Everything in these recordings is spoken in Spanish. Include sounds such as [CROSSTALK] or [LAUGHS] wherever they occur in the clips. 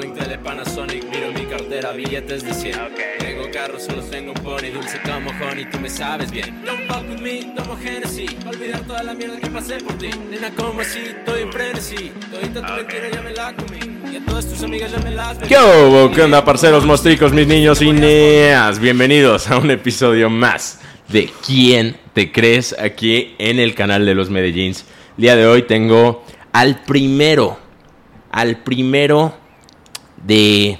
calling tele Panasonic, miro mi cartera, billetes de 100. Tengo carros, solo tengo un pony, dulce como honey, tú me sabes bien. Don't fuck with me, tomo Genesis, olvidar toda la mierda que pasé por ti. Nena, como así, estoy en frenesí, todita tu mentira ya me la comí. Y a todas tus amigas ya me las ¿Qué hubo? ¿Qué onda, parceros, mostricos, mis niños y neas? Bienvenidos a un episodio más de ¿Quién te crees? aquí en el canal de los Medellins. El día de hoy tengo al primero, al primero de,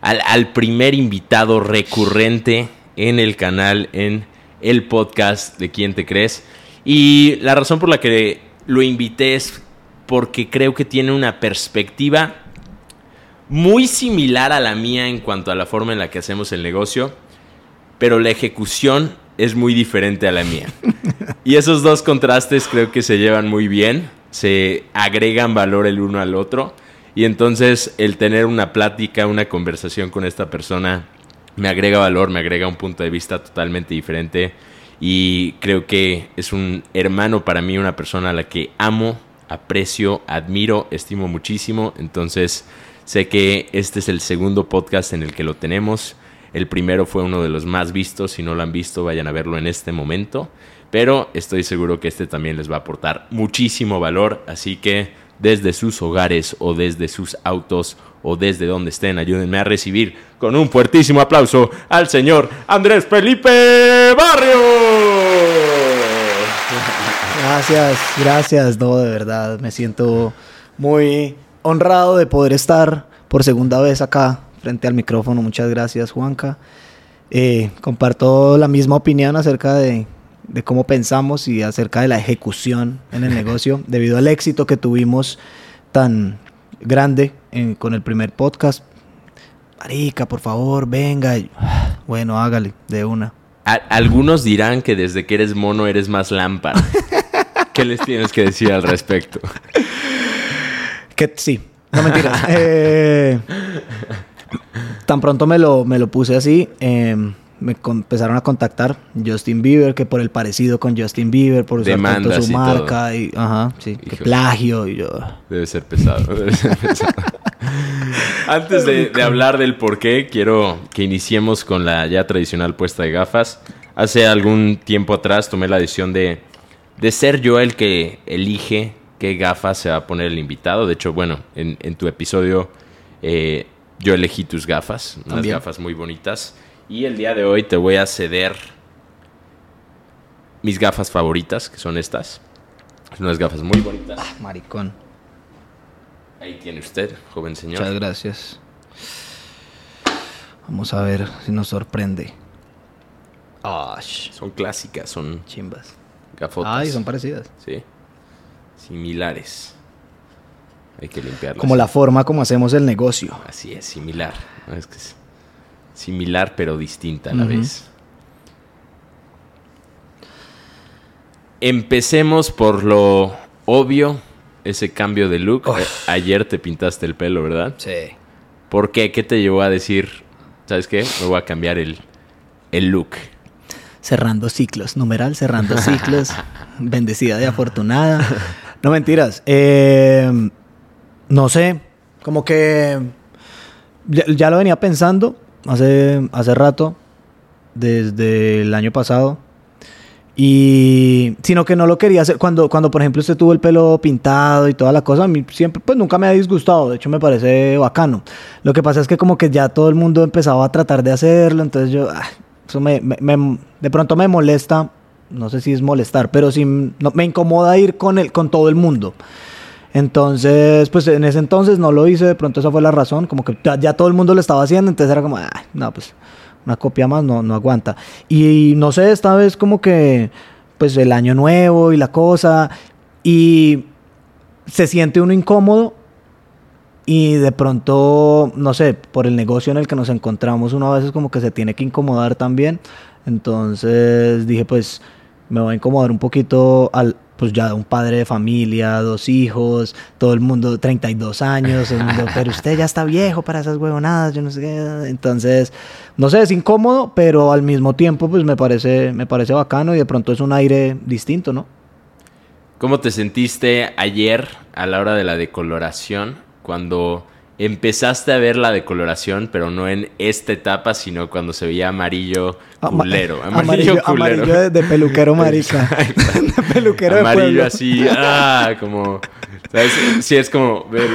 al, al primer invitado recurrente en el canal, en el podcast de ¿Quién te crees? Y la razón por la que lo invité es porque creo que tiene una perspectiva muy similar a la mía en cuanto a la forma en la que hacemos el negocio, pero la ejecución es muy diferente a la mía. [LAUGHS] Y esos dos contrastes creo que se llevan muy bien, se agregan valor el uno al otro, y entonces el tener una plática, una conversación con esta persona, me agrega valor, me agrega un punto de vista totalmente diferente, y creo que es un hermano para mí, una persona a la que amo, aprecio, admiro, estimo muchísimo, entonces Sé que este es el segundo podcast en el que lo tenemos. El primero fue uno de los más vistos. Si no lo han visto, vayan a verlo en este momento. Pero estoy seguro que este también les va a aportar muchísimo valor. Así que desde sus hogares o desde sus autos o desde donde estén, ayúdenme a recibir con un fuertísimo aplauso al señor Andrés Felipe Barrio. Gracias, gracias, no, de verdad, me siento muy honrado de poder estar por segunda vez acá frente al micrófono. Muchas gracias, Juanca. Eh, comparto la misma opinión acerca de, de, cómo pensamos y acerca de la ejecución en el negocio, [LAUGHS] debido al éxito que tuvimos tan grande en, con el primer podcast. Marica, por favor, venga. Bueno, hágale, de una. A algunos dirán que desde que eres mono eres más lámpara. [LAUGHS] ¿Qué les tienes que decir al respecto? Que sí, no mentiras. [LAUGHS] eh, tan pronto me lo, me lo puse así, eh, me empezaron a contactar Justin Bieber, que por el parecido con Justin Bieber, por usar tanto su y marca, todo. y ajá, sí, que plagio, y yo. Debe ser pesado, [LAUGHS] debe ser pesado. Antes de, de hablar del por qué, quiero que iniciemos con la ya tradicional puesta de gafas. Hace algún tiempo atrás tomé la decisión de, de ser yo el que elige qué gafas se va a poner el invitado. De hecho, bueno, en, en tu episodio eh, yo elegí tus gafas, unas También. gafas muy bonitas. Y el día de hoy te voy a ceder mis gafas favoritas, que son estas. Son unas gafas muy bonitas. Ah, maricón. Ahí tiene usted, joven señor. Muchas gracias. Vamos a ver si nos sorprende. Oh, son clásicas, son chimbas. Gafotas. Ay, son parecidas. Sí similares. Hay que limpiarlas. Como la forma como hacemos el negocio. Así es, similar. Es que es similar pero distinta a la uh -huh. vez. Empecemos por lo obvio, ese cambio de look. Ayer te pintaste el pelo, ¿verdad? Sí. ¿Por qué? ¿Qué te llevó a decir, sabes qué? Me voy a cambiar el, el look cerrando ciclos, numeral cerrando ciclos, [LAUGHS] bendecida de afortunada. No mentiras, eh, no sé, como que ya, ya, lo venía pensando hace, hace rato, desde el año pasado, y sino que no lo quería hacer cuando, cuando por ejemplo usted tuvo el pelo pintado y toda la cosa, a mí siempre, pues nunca me ha disgustado, de hecho me parece bacano. Lo que pasa es que como que ya todo el mundo empezaba a tratar de hacerlo, entonces yo... Ah, eso me, me, me, de pronto me molesta, no sé si es molestar, pero sí no, me incomoda ir con, el, con todo el mundo. Entonces, pues en ese entonces no lo hice, de pronto esa fue la razón, como que ya, todo el mundo lo estaba haciendo, entonces era como, ah, no, pues una copia más no, no aguanta. Y no sé, esta vez como que, pues el año nuevo y la cosa, y se siente uno incómodo y de pronto, no sé, por el negocio en el que nos encontramos, uno a veces como que se tiene que incomodar también. Entonces dije, pues me voy a incomodar un poquito al, pues ya un padre de familia, dos hijos, todo el mundo, 32 años, mundo, pero usted ya está viejo para esas huevonadas, yo no sé qué. Entonces, no sé, es incómodo, pero al mismo tiempo, pues me parece, me parece bacano y de pronto es un aire distinto, ¿no? ¿Cómo te sentiste ayer a la hora de la decoloración? cuando empezaste a ver la decoloración, pero no en esta etapa, sino cuando se veía amarillo culero. [LAUGHS] amarillo, culero. Amarillo de, peluquero marica. [LAUGHS] [LAUGHS] de peluquero Amarillo así, ah, como... ¿sabes? Sí, es como ver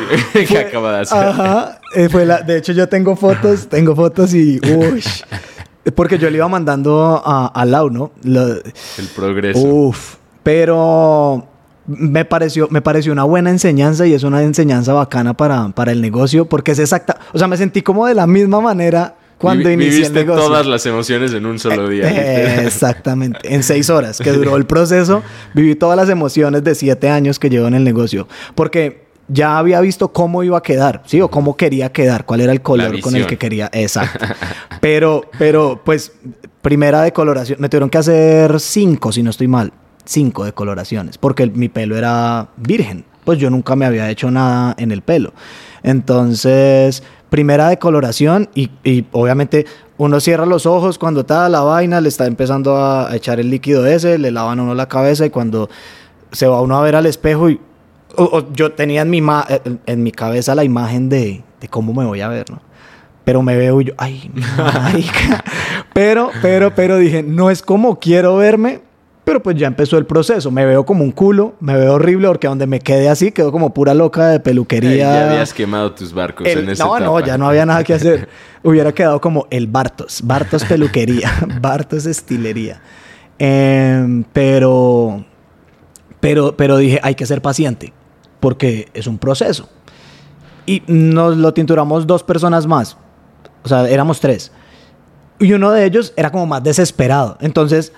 qué acaba de hacer. Ajá. Eh, fue la, de hecho, yo tengo fotos, tengo fotos y... Uy, porque yo le iba mandando a, a Lau, ¿no? el progreso. Uf. Pero me pareció, me pareció una buena enseñanza y es una enseñanza bacana para, para el negocio porque es exacta. O sea, me sentí como de la misma manera cuando inicié el negocio. todas las emociones en un solo día. Eh, [LAUGHS] exactamente. En seis horas que duró el proceso, viví todas las emociones de siete años que llevo en el negocio. Porque ya había visto cómo iba a quedar, ¿sí? O cómo quería quedar, cuál era el color con el que quería. Exacto. [LAUGHS] pero, pero, pues, primera decoloración. Me tuvieron que hacer cinco, si no estoy mal cinco decoloraciones, porque mi pelo era virgen, pues yo nunca me había hecho nada en el pelo. Entonces, primera decoloración y, y obviamente uno cierra los ojos cuando está la vaina, le está empezando a echar el líquido ese, le lavan uno la cabeza y cuando se va uno a ver al espejo y yo tenía en mi, eh, en mi cabeza la imagen de, de cómo me voy a ver, ¿no? pero me veo yo, ay, [LAUGHS] marica. pero, pero, pero dije, no es como quiero verme, pero pues ya empezó el proceso. Me veo como un culo, me veo horrible porque donde me quedé así quedó como pura loca de peluquería. ya habías quemado tus barcos en ese No, no, ya no había nada que hacer. [LAUGHS] Hubiera quedado como el Bartos, Bartos peluquería, [LAUGHS] Bartos estilería. Em, pero, pero, pero dije, hay que ser paciente porque es un proceso. Y nos lo tinturamos dos personas más. O sea, éramos tres. Y uno de ellos era como más desesperado. Entonces,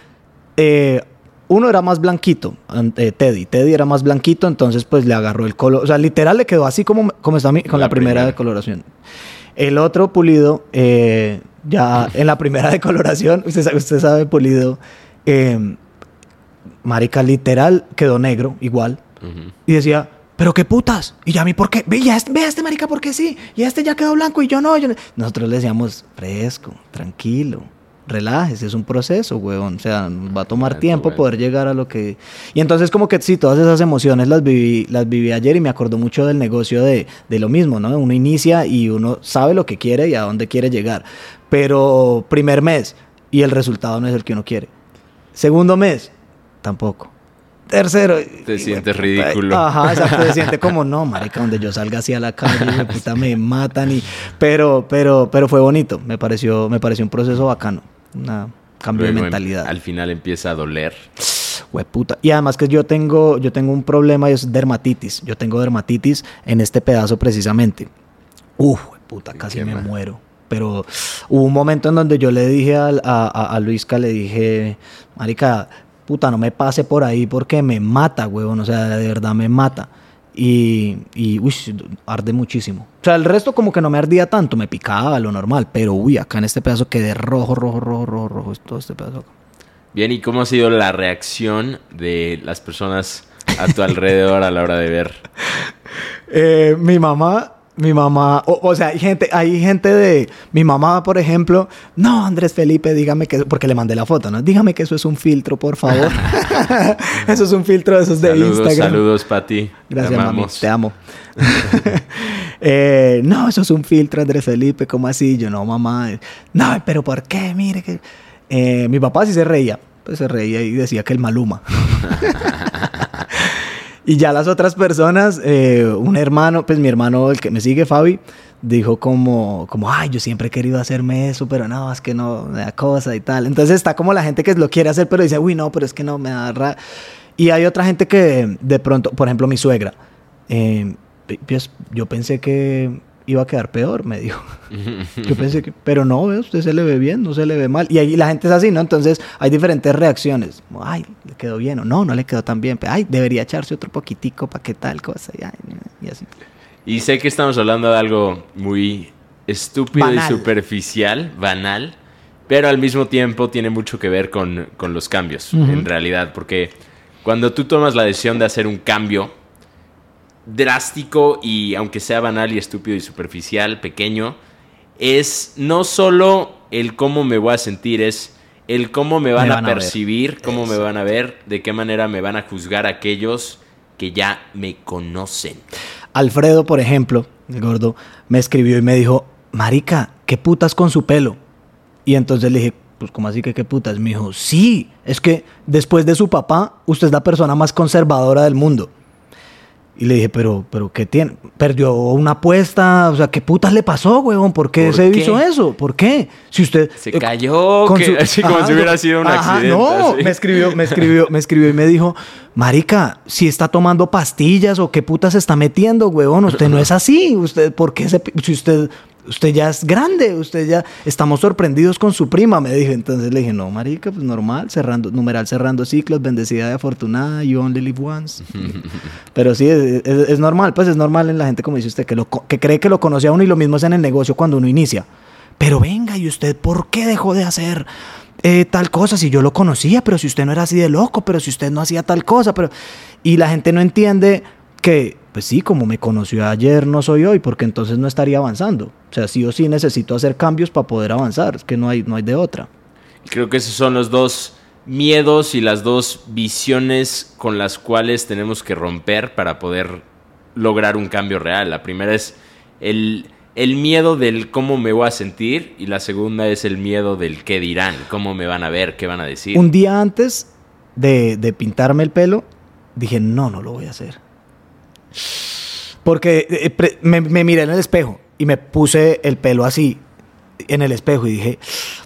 eh, uno era más blanquito, eh, Teddy. Teddy era más blanquito, entonces pues le agarró el color. O sea, literal le quedó así como, como está con la, primera, decoloración. El otro pulido, eh, ya en la primera [LAUGHS] decoloración, usted sabe, usted sabe pulido, eh, marica, literal quedó negro, igual. Y decía, pero qué putas. Y ya a mí, ¿por qué? Ve, ya este, ve a este marica, ¿por qué sí? Y este ya quedó blanco y yo no. Nosotros le decíamos, fresco, tranquilo relájese, es un proceso, weón. O sea, va a tomar tiempo poder llegar a lo que... Y entonces como que sí, todas esas emociones las viví, las viví ayer y me acordó mucho del negocio de, de lo mismo, ¿no? Uno inicia y uno sabe lo que quiere y a dónde quiere llegar. Pero primer mes y el resultado no es el que uno quiere. Segundo mes, tampoco. Tercero. Te sientes ridículo. Ajá, exacto. Te sientes como, [LAUGHS] no, marica, donde yo salga así a la calle, me, puta, me matan. Y... Pero, pero, pero fue bonito. Me pareció, me pareció un proceso bacano una cambio de mentalidad. al final empieza a doler. puta. Y además que yo tengo, yo tengo un problema y es dermatitis. Yo tengo dermatitis en este pedazo precisamente. Uf, puta, casi me muero. Pero hubo un momento en donde yo le dije a, a, a Luisca, le dije, marica, puta, no me pase por ahí porque me mata, huevón. O sea, de verdad me mata. Y, y uy, arde muchísimo. O sea, el resto como que no me ardía tanto, me picaba lo normal, pero uy, acá en este pedazo quedé rojo, rojo, rojo, rojo, rojo, todo este pedazo Bien, ¿y cómo ha sido la reacción de las personas a tu alrededor a la hora de ver? [LAUGHS] Eh, mi mamá mi mamá, o, sea, hay gente, hay gente de, mi mamá, por ejemplo, no, Andrés Felipe, dígame que, porque le mandé la foto, ¿no? Dígame que eso es un filtro, por favor. [LAUGHS] eso es un filtro de esos de Instagram. Saludos, Pati. Gracias, te mami, te amo. [LAUGHS] Eh, no, eso es un filtro, Andrés Felipe, ¿cómo así? Yo, no, mamá. No, pero ¿por qué? Mire que... Eh, mi papá sí se reía, pues se reía y decía que el Maluma. [LAUGHS] Y ya las otras personas, eh, un hermano, pues mi hermano, el que me sigue, Fabi, dijo como, como, ay, yo siempre he querido hacerme eso, pero no, es que no me da cosa y tal. Entonces está como la gente que lo quiere hacer, pero dice, uy, no, pero es que no me da... Y hay otra gente que de pronto, por ejemplo, mi suegra, eh, pues, yo pensé que iba a quedar peor, me dijo. Yo pensé que, pero no, usted se le ve bien, no se le ve mal. Y ahí la gente es así, ¿no? Entonces hay diferentes reacciones. Ay, le quedó bien o no, no le quedó tan bien. Ay, debería echarse otro poquitico para qué tal cosa. Y, así. Y sé que estamos hablando de algo muy estúpido y superficial, banal, pero al mismo tiempo tiene mucho que ver con, los cambios, en realidad, porque cuando tú tomas la decisión de hacer un cambio, drástico y aunque sea banal y estúpido y superficial, pequeño, es no solo el cómo me voy a sentir, es el cómo me van, a percibir, cómo me van a ver, de qué manera me van a juzgar aquellos que ya me conocen. Alfredo, por ejemplo, el gordo, me escribió y me dijo, marica, ¿qué putas con su pelo? Y entonces le dije, pues ¿cómo así que qué putas? Me dijo, sí, es que después de su papá, usted es la persona más conservadora del mundo. Y le dije, pero, pero ¿qué tiene? ¿Perdió una apuesta? O sea, ¿qué putas le pasó, huevón? ¿Por qué ¿Por se qué? hizo eso? ¿Por qué? Si usted... Se eh, cayó, con que- su- [LAUGHS] así como si hubiera no, sido un ajá, accidente. No, así. me escribió, me escribió, me escribió y me dijo, marica, si está tomando pastillas o qué putas se está metiendo, huevón, usted no es así, usted, ¿por qué se, si usted, usted ya es grande, usted ya, estamos sorprendidos con su prima, me dijo, entonces le dije, no, marica, pues normal, cerrando, numeral cerrando ciclos, bendecida y afortunada, you only live once. [LAUGHS] Pero sí, es, es- es normal, pues es normal en la gente, como dice usted, que, lo, que cree que lo conoce a uno y lo mismo es en el negocio cuando uno inicia. Pero venga, ¿y usted por qué dejó de hacer eh, tal cosa? Si yo lo conocía, pero si usted no era así de loco, pero si usted no hacía tal cosa, pero... Y la gente no entiende que, pues sí, como me conoció ayer, no soy hoy, porque entonces no estaría avanzando. O sea, sí o sí necesito hacer cambios para poder avanzar, es que no hay, no hay de otra. Creo que esos son los dos miedos y las dos visiones con las cuales tenemos que romper para poder lograr un cambio real. La primera es el, el miedo del cómo me voy a sentir y la segunda es el miedo del qué dirán, cómo me van a ver, qué van a decir. Un día antes de, de pintarme el pelo, dije, no, no lo voy a hacer. Porque eh, me miré en el espejo y me puse el pelo así en el espejo y dije,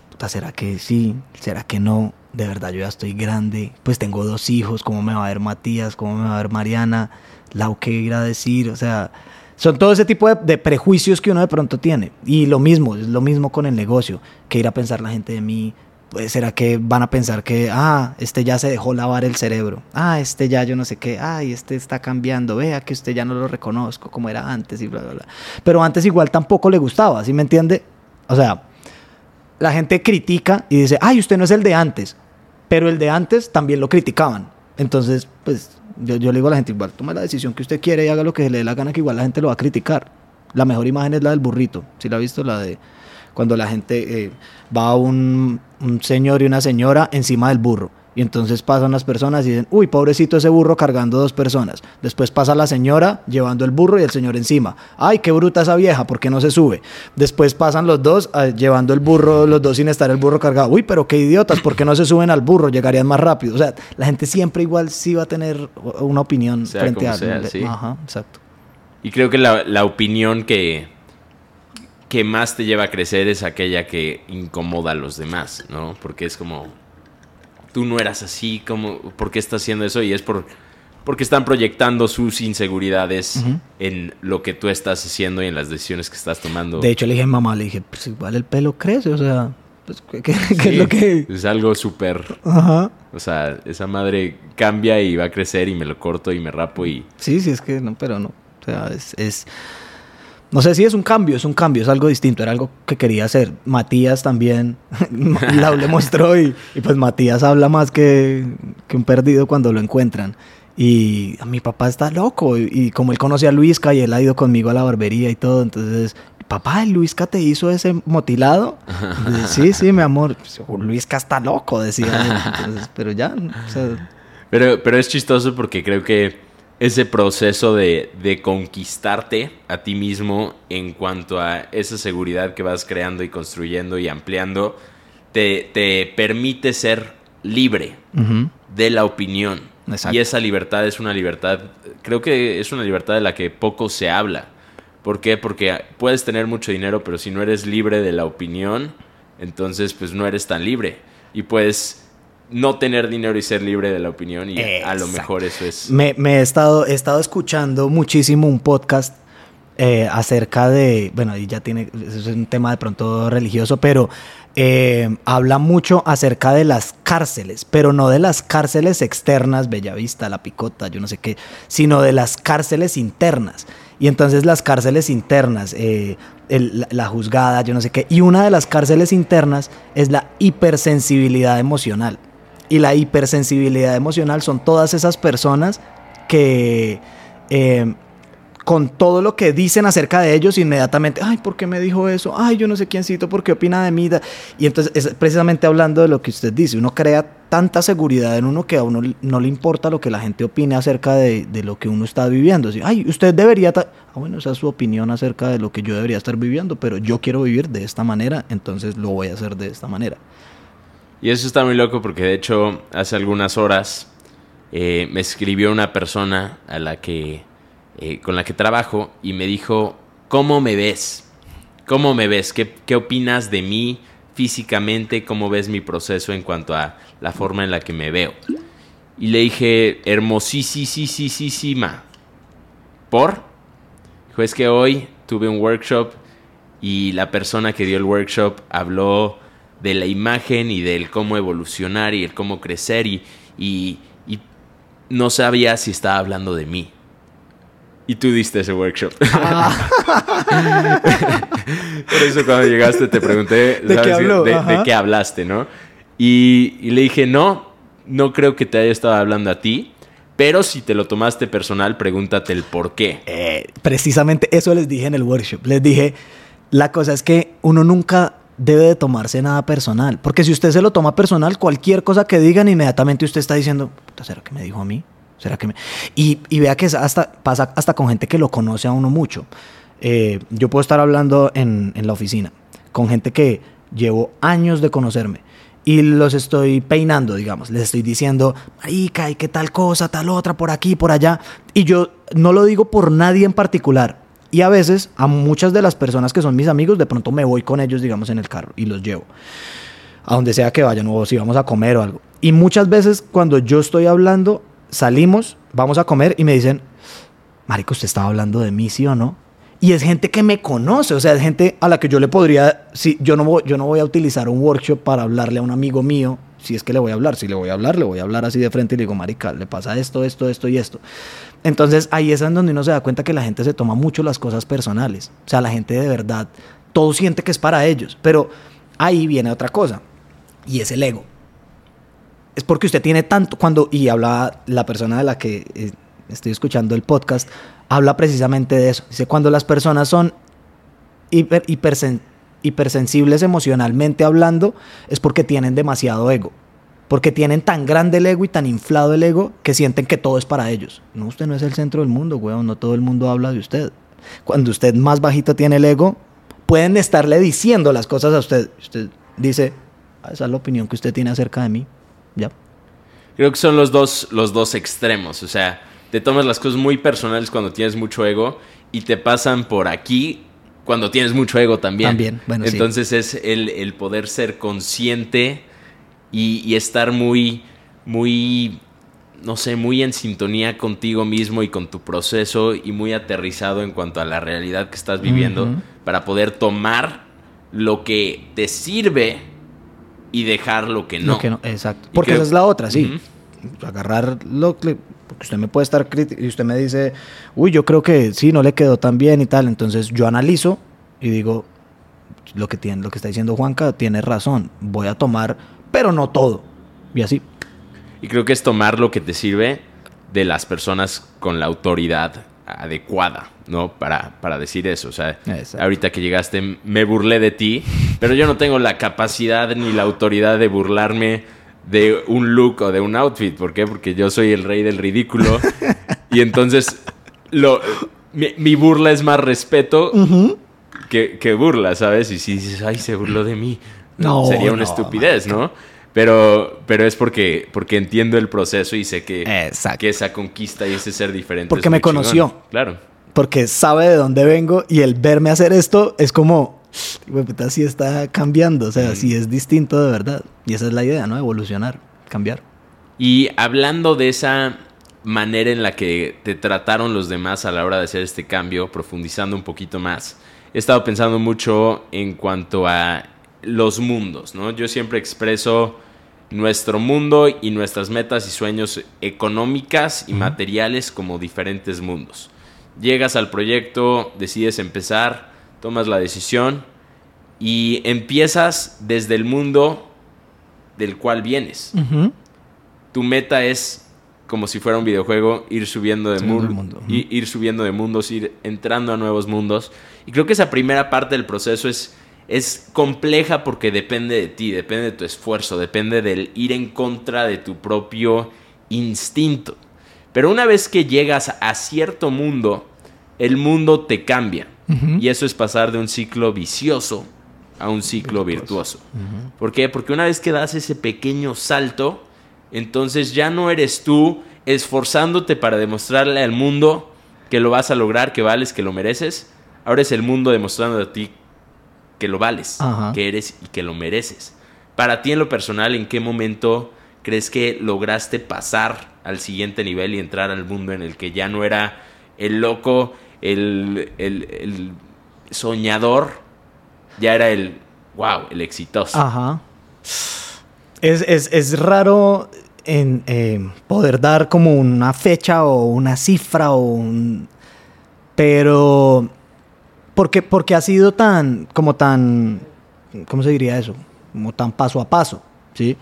puta, ¿será que sí? ¿Será que no? De verdad, yo ya estoy grande. Pues tengo dos hijos, ¿cómo me va a ver Matías? ¿Cómo me va a ver Mariana? Lau, ¿qué irá a decir? O sea, son todo ese tipo de, de prejuicios que uno de pronto tiene. Y lo mismo, es lo mismo con el negocio. ¿Qué irá a pensar la gente de mí? Pues, ¿Será que van a pensar que, ah, este ya se dejó lavar el cerebro? Ah, este ya yo no sé qué, ay, este está cambiando, vea que usted ya no lo reconozco como era antes y bla, bla, bla. Pero antes igual tampoco le gustaba, ¿sí me entiende? O sea, la gente critica y dice, ay, usted no es el de antes. Pero el de antes también lo criticaban. Entonces, pues yo, le digo a la gente, igual tome la decisión que usted quiere y haga lo que le dé la gana, que igual la gente lo va a criticar. La mejor imagen es la del burrito. Si la ha visto, la de cuando la gente eh, va un, un señor y una señora encima del burro. Y entonces pasan las personas y dicen, uy, pobrecito ese burro cargando dos personas. Después pasa la señora llevando el burro y el señor encima. Ay, qué bruta esa vieja, ¿por qué no se sube? Después pasan los dos eh, llevando el burro, los dos sin estar el burro cargado. Uy, pero qué idiotas, ¿por qué no se suben al burro? Llegarían más rápido. O sea, la gente siempre igual sí va a tener una opinión Sea frente como a... sea, sí. Ajá, exacto. Y creo que la, la opinión que, que más te lleva a crecer es aquella que incomoda a los demás, ¿no? Porque es como, tú no eras así, como, ¿por qué estás haciendo eso? Y es por, porque están proyectando sus inseguridades Ujú. en lo que tú estás haciendo y en las decisiones que estás tomando. De hecho, le dije a mamá, le dije, pues igual el pelo crece, o sea, pues, ¿qué, qué- qué Sí, es lo que...? Es algo súper... Ajá. O sea, esa madre cambia y va a crecer y me lo corto y me rapo y... Sí, sí, es que no, pero no. O sea, es, es- No sé si es un cambio, es un cambio, es algo distinto, era algo que quería hacer. Matías también, [LAUGHS] Lau le mostró y, y pues Matías habla más que, que un perdido cuando lo encuentran. Y mi papá está loco y, y como él conoce a Luisca y él ha ido conmigo a la barbería y todo, entonces, papá, ¿el Luisca te hizo ese motilado? Dice, sí, sí, mi amor. Pues, Luisca está loco, decía él. Entonces, pero ya, o sea, Pero, pero es chistoso porque creo que ese proceso de, de conquistarte a ti mismo en cuanto a esa seguridad que vas creando y construyendo y ampliando, te, te permite ser libre de la opinión. Exacto. Y esa libertad es una libertad, creo que es una libertad de la que poco se habla. ¿Por qué? Porque puedes tener mucho dinero, pero si no eres libre de la opinión, entonces pues no eres tan libre. Y puedes no tener dinero y ser libre de la opinión y a lo mejor eso es... Me, me he, estado, he estado escuchando muchísimo un podcast eh, acerca de, bueno, y ya tiene, es un tema de pronto religioso, pero eh, habla mucho acerca de las cárceles, pero no de las cárceles externas, Bellavista, La Picota, yo no sé qué, sino de las cárceles internas. Y entonces las cárceles internas, eh, el- la, la juzgada, yo no sé qué, y una de las cárceles internas es la hipersensibilidad emocional. Y la hipersensibilidad emocional son todas esas personas que eh, con todo lo que dicen acerca de ellos, inmediatamente, ay, ¿por qué me dijo eso? Ay, yo no sé quiéncito, ¿por qué opina de mí? Y entonces, es precisamente hablando de lo que usted dice, uno crea tanta seguridad en uno que a uno no le importa lo que la gente opine acerca de, de lo que uno está viviendo. Así, ay, usted debería... Ah, bueno, esa es su opinión acerca de lo que yo debería estar viviendo, pero yo quiero vivir de esta manera, entonces lo voy a hacer de esta manera. Y eso está muy loco porque de hecho hace algunas horas eh, me escribió una persona a la que eh, con la que trabajo y me dijo, ¿cómo me ves? ¿Cómo me ves? ¿Qué, ¿Qué opinas de mí físicamente? ¿Cómo ves mi proceso en cuanto a la forma en la que me veo? Y le dije, hermosísima. ¿Por? Dijo, es que hoy tuve un workshop y la persona que dio el workshop habló de la imagen y del cómo evolucionar y el cómo crecer y, y no sabía si estaba hablando de mí. Y tú diste ese workshop. Ah. [LAUGHS] Por eso cuando llegaste te pregunté ¿De, qué, hablaste, ¿no? Y, le dije, no, no creo que te haya estado hablando a ti. Pero si te lo tomaste personal, pregúntate el por qué. Eh, precisamente eso les dije en el workshop. Les dije, la cosa es que uno nunca debe de tomarse nada personal. Porque si usted se lo toma personal, cualquier cosa que digan, inmediatamente usted está diciendo, ¿será que me dijo a mí? ¿Será que me...? Y, vea que hasta, pasa hasta con gente que lo conoce a uno mucho. Eh, yo puedo estar hablando en, la oficina con gente que llevo años de conocerme y los estoy peinando, digamos. Les estoy diciendo, marica, ¿y qué tal cosa, tal otra, por aquí, por allá? Y yo no lo digo por nadie en particular. Y a veces, a muchas de las personas que son mis amigos, de pronto me voy con ellos, digamos, en el carro y los llevo. A donde sea que vayan, o si vamos a comer o algo. Y muchas veces, cuando yo estoy hablando, salimos, vamos a comer y me dicen, Marico, ¿usted estaba hablando de mí, sí o no? Y es gente que me conoce, o sea, es gente a la que yo le podría, si yo no, yo no voy a utilizar un workshop para hablarle a un amigo mío, si es que le voy a hablar, si le voy a hablar, le voy a hablar así de frente y le digo, marica, le pasa esto, esto, esto y esto. Entonces ahí es donde uno se da cuenta que la gente se toma mucho las cosas personales, o sea, la gente de verdad, todo siente que es para ellos, pero ahí viene otra cosa, y es el ego es porque usted tiene tanto, cuando, y habla la persona de la que eh, estoy escuchando el podcast, habla precisamente de eso. Dice, cuando las personas son hiper, hipersensibles emocionalmente hablando, es porque tienen demasiado ego. Porque tienen tan grande el ego y tan inflado el ego que sienten que todo es para ellos. No, usted no es el centro del mundo, weón. No todo el mundo habla de usted. Cuando usted más bajito tiene el ego, pueden estarle diciendo las cosas a usted. Usted dice, ah, esa es la opinión que usted tiene acerca de mí. Ya. Creo que son los dos, los dos extremos. O sea, te tomas las cosas muy personales cuando tienes mucho ego y te pasan por aquí cuando tienes mucho ego también. También, bueno, Entonces es el, poder ser consciente y, estar muy, muy, no sé, muy en sintonía contigo mismo y con tu proceso y muy aterrizado en cuanto a la realidad que estás viviendo para poder tomar lo que te sirve y dejar lo que no. exacto. Porque esa es la otra, sí. Agarrar lo que... Porque usted me puede estar y usted me dice, uy, yo creo que sí, no le quedó tan bien y tal. Entonces yo analizo y digo, lo que, tiene, lo que está diciendo Juanca tiene razón. Voy a tomar, pero no todo. Y así. Y creo que es tomar lo que te sirve de las personas con la autoridad adecuada, ¿no? Para, para decir eso. O sea, ahorita que llegaste me burlé de ti, pero yo no tengo la capacidad ni la autoridad de burlarme de un look o de un outfit. ¿Por qué? Porque yo soy el rey del ridículo. [LAUGHS] y entonces lo, mi, burla es más respeto que, burla, ¿sabes? Y si dices, ay, se burló de mí, no, sería una estupidez, ¿no? Pero, pero es porque, porque entiendo el proceso y sé que, que esa conquista y ese ser diferente. Porque me conoció. Claro. Porque sabe de dónde vengo y el verme hacer esto es como, puta, sí está cambiando. O sea, sí es distinto de verdad. Y esa es la idea, ¿no? Evolucionar, cambiar. Y hablando de esa manera en la que te trataron los demás a la hora de hacer este cambio, profundizando un poquito más, he estado pensando mucho en cuanto a los mundos, ¿no? Yo siempre expreso nuestro mundo y nuestras metas y sueños económicas y materiales como diferentes mundos. Llegas al proyecto, decides empezar, tomas la decisión y empiezas desde el mundo del cual vienes. Tu meta es como si fuera un videojuego, ir subiendo de mundo. ir subiendo de mundos, ir entrando a nuevos mundos. Y creo que esa primera parte del proceso es, es compleja porque depende de ti, depende de tu esfuerzo, depende del ir en contra de tu propio instinto. Pero una vez que llegas a cierto mundo, el mundo te cambia. Y eso es pasar de un ciclo vicioso a un ciclo virtuoso. ¿Por qué? Porque una vez que das ese pequeño salto, entonces ya no eres tú esforzándote para demostrarle al mundo que lo vas a lograr, que vales, que lo mereces. Ahora es el mundo demostrando a ti que lo vales, Ajá. que eres y que lo mereces. Para ti en lo personal, ¿en qué momento crees que lograste pasar al siguiente nivel y entrar al mundo en el que ya no era el loco, el, el- el soñador, ya era el, wow, el exitoso? Ajá. Es, es- es raro en, eh, poder dar como una fecha o una cifra o un... Pero... Porque, porque ha sido tan... Como tan... ¿Cómo se diría eso? Como tan paso a paso, ¿sí?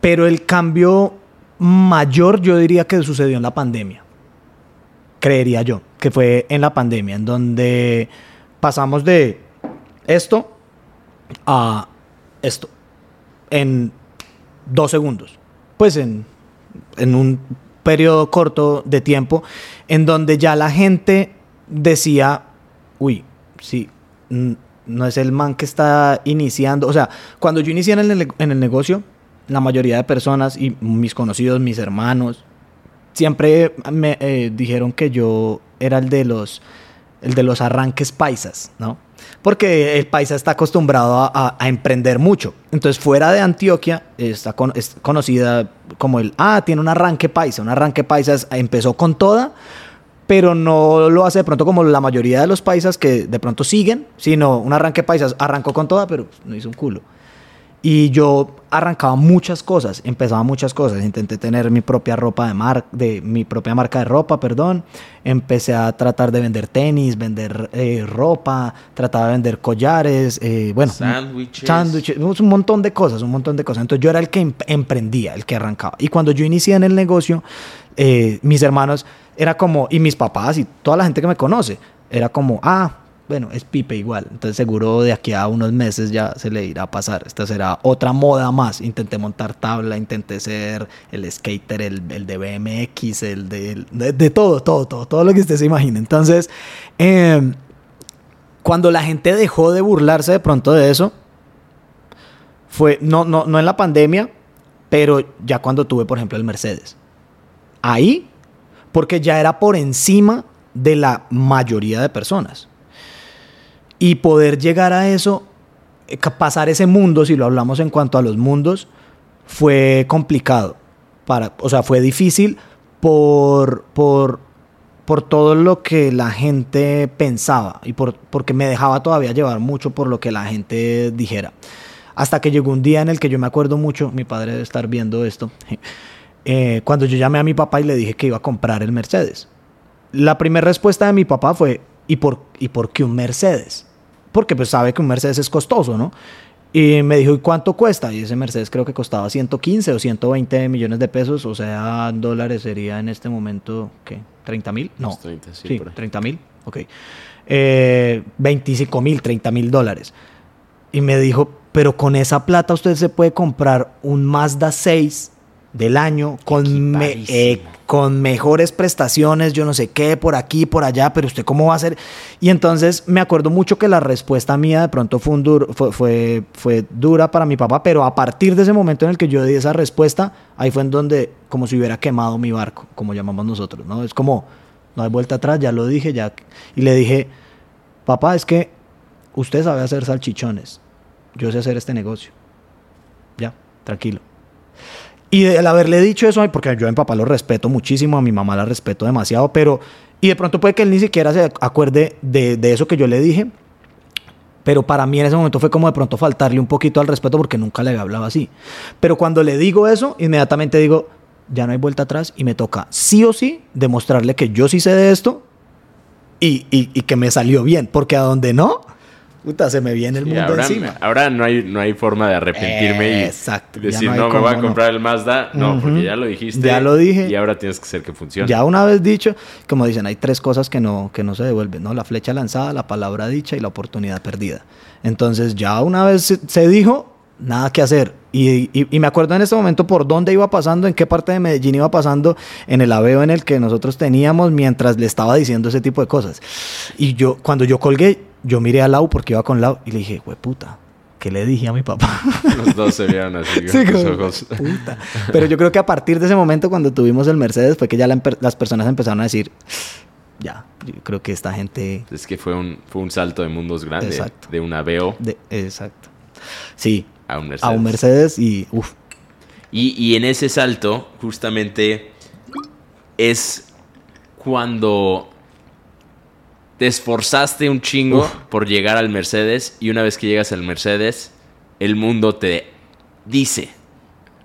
Pero el cambio mayor yo diría que sucedió en la pandemia. Creería yo. Que fue en la pandemia, en donde pasamos de esto a esto en dos segundos. Pues en, en un periodo corto de tiempo en donde ya la gente decía, uy, sí, no es el man que está iniciando. O sea, cuando yo inicié en el, en el negocio, la mayoría de personas y mis conocidos, mis hermanos, siempre me eh, dijeron que yo era el de los el de los arranques paisas, ¿no? Porque el paisa está acostumbrado a, a- a emprender mucho. Entonces, fuera de Antioquia, está con- es conocida como el, ah, tiene un arranque paisa. Un arranque paisa es- empezó con toda, pero no lo hace de pronto como la mayoría de los paisas que de pronto siguen, sino un arranque paisas arrancó con toda, pero no hizo un culo. Y yo arrancaba muchas cosas, empezaba muchas cosas. Intenté tener mi propia ropa de marca, de mi propia marca de ropa, perdón. Empecé a tratar de vender tenis, vender eh, ropa, trataba de vender collares, eh, bueno, Sándwiches. sándwiches, un montón de cosas, un montón de cosas. Entonces yo era el que em- emprendía, el que arrancaba. Y cuando yo inicié en el negocio, eh, mis hermanos era como, y mis papás y toda la gente que me conoce, era como, ah, bueno, es Pipe igual. Entonces seguro de aquí a unos meses ya se le irá a pasar. Esta será otra moda más. Intenté montar tabla, intenté ser el skater, el, el de BMX, el de, de, de todo, todo, todo, todo lo que usted se imagine. Entonces, em, cuando la gente dejó de burlarse de pronto de eso, fue, no, no, no en la pandemia, pero ya cuando tuve, por ejemplo, el Mercedes. Ahí, porque ya era por encima de la mayoría de personas. Y poder llegar a eso, eh, pasar ese mundo, si lo hablamos en cuanto a los mundos, fue complicado. Para, o sea, fue difícil por, por, por todo lo que la gente pensaba y por, porque me dejaba todavía llevar mucho por lo que la gente dijera. Hasta que llegó un día en el que yo me acuerdo mucho, mi padre debe estar viendo esto, [LAUGHS] eh, cuando yo llamé a mi papá y le dije que iba a comprar el Mercedes. La primera respuesta de mi papá fue, ¿y por, ¿y por qué un Mercedes? Porque pues sabe que un Mercedes es costoso, ¿no? Y me dijo, ¿y cuánto cuesta? Y ese Mercedes creo que costaba 115 o 120 millones de pesos, o sea, dólares sería en este momento, ¿qué? ¿30 mil? No. Unos 30, sí, sí, por ahí. 30 mil, ok. Eh, 25 mil, 30 mil dólares. Y me dijo, pero con esa plata usted se puede comprar un Mazda 6 del año con, me- eh, con mejores prestaciones, yo no sé qué, por aquí, por allá, pero usted cómo va a hacer. Y entonces me acuerdo mucho que la respuesta mía de pronto fue, un dur- fue, fue, fue dura para mi papá, pero a partir de ese momento en el que yo di esa respuesta, ahí fue en donde como si hubiera quemado mi barco, como llamamos nosotros, ¿no? Es como, no hay vuelta atrás, ya lo dije, ya. Y le dije, papá, es que usted sabe hacer salchichones, yo sé hacer este negocio. Ya, tranquilo. Y el haberle dicho eso, porque yo a mi papá lo respeto muchísimo, a mi mamá la respeto demasiado, pero... Y de pronto puede que él ni siquiera se acuerde de, de eso que yo le dije, pero para mí en ese momento fue como de pronto faltarle un poquito al respeto porque nunca le había hablado así. Pero cuando le digo eso, inmediatamente digo, ya no hay vuelta atrás y me toca sí o sí demostrarle que yo sí sé de esto y, y- y que me salió bien, porque a donde no, puta, se me viene el Y mundo ahora, encima. ahora no hay, no hay forma de arrepentirme y decir, no me voy a cómo no". comprar el Mazda. No, porque ya lo dijiste. Ya lo dije. Y ahora tienes que hacer que funcione. Ya una vez dicho, como dicen, hay tres cosas que no, que no se devuelven, ¿no? La flecha lanzada, la palabra dicha y la oportunidad perdida. Entonces, ya una vez se dijo, nada que hacer. Y, y- y me acuerdo en este momento por dónde iba pasando, en qué parte de Medellín iba pasando, en el aveo en el que nosotros teníamos mientras le estaba diciendo ese tipo de cosas. Y yo, cuando yo colgué, yo miré a Lau porque iba con Lau y le dije, puta, ¿qué le dije a mi papá? Los dos se vieron así [LAUGHS] con Sí, como, ojos. puta. Pero yo creo que a partir de ese momento, cuando tuvimos el Mercedes, fue que ya la las personas empezaron a decir, ya, yo creo que esta gente... Es que fue un, fue un salto de mundos grande. Exacto. De un Aveo De, exacto. Sí, a un Mercedes. a un Mercedes y, uff, Y, y en ese salto, justamente, es cuando te esforzaste un chingo Uf. por llegar al Mercedes y una vez que llegas al Mercedes, el mundo te dice,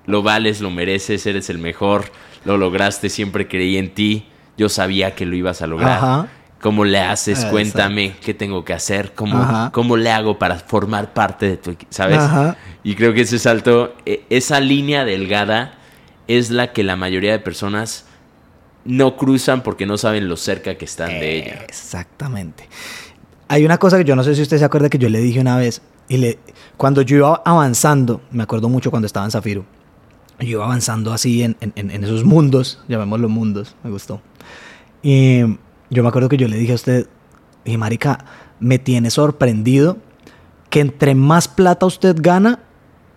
lo vales, lo mereces, eres el mejor, lo lograste, siempre creí en ti, yo sabía que lo ibas a lograr. Ajá. ¿Cómo le haces? Exacto. Cuéntame qué tengo que hacer, cómo, Ajá. cómo le hago para formar parte de tu equipo, ¿sabes? Ajá. Y creo que ese salto, e- esa línea delgada es la que la mayoría de personas no cruzan porque no saben lo cerca que están de ella. Exactamente. Hay una cosa que yo no sé si usted se acuerda que yo le dije una vez, y le, cuando yo iba avanzando, me acuerdo mucho cuando estaba en Zafiro, yo iba avanzando así en, en- en- esos mundos, llamémoslo mundos, me gustó. Y yo me acuerdo que yo le dije a usted, dije, marica, me tiene sorprendido que entre más plata usted gana,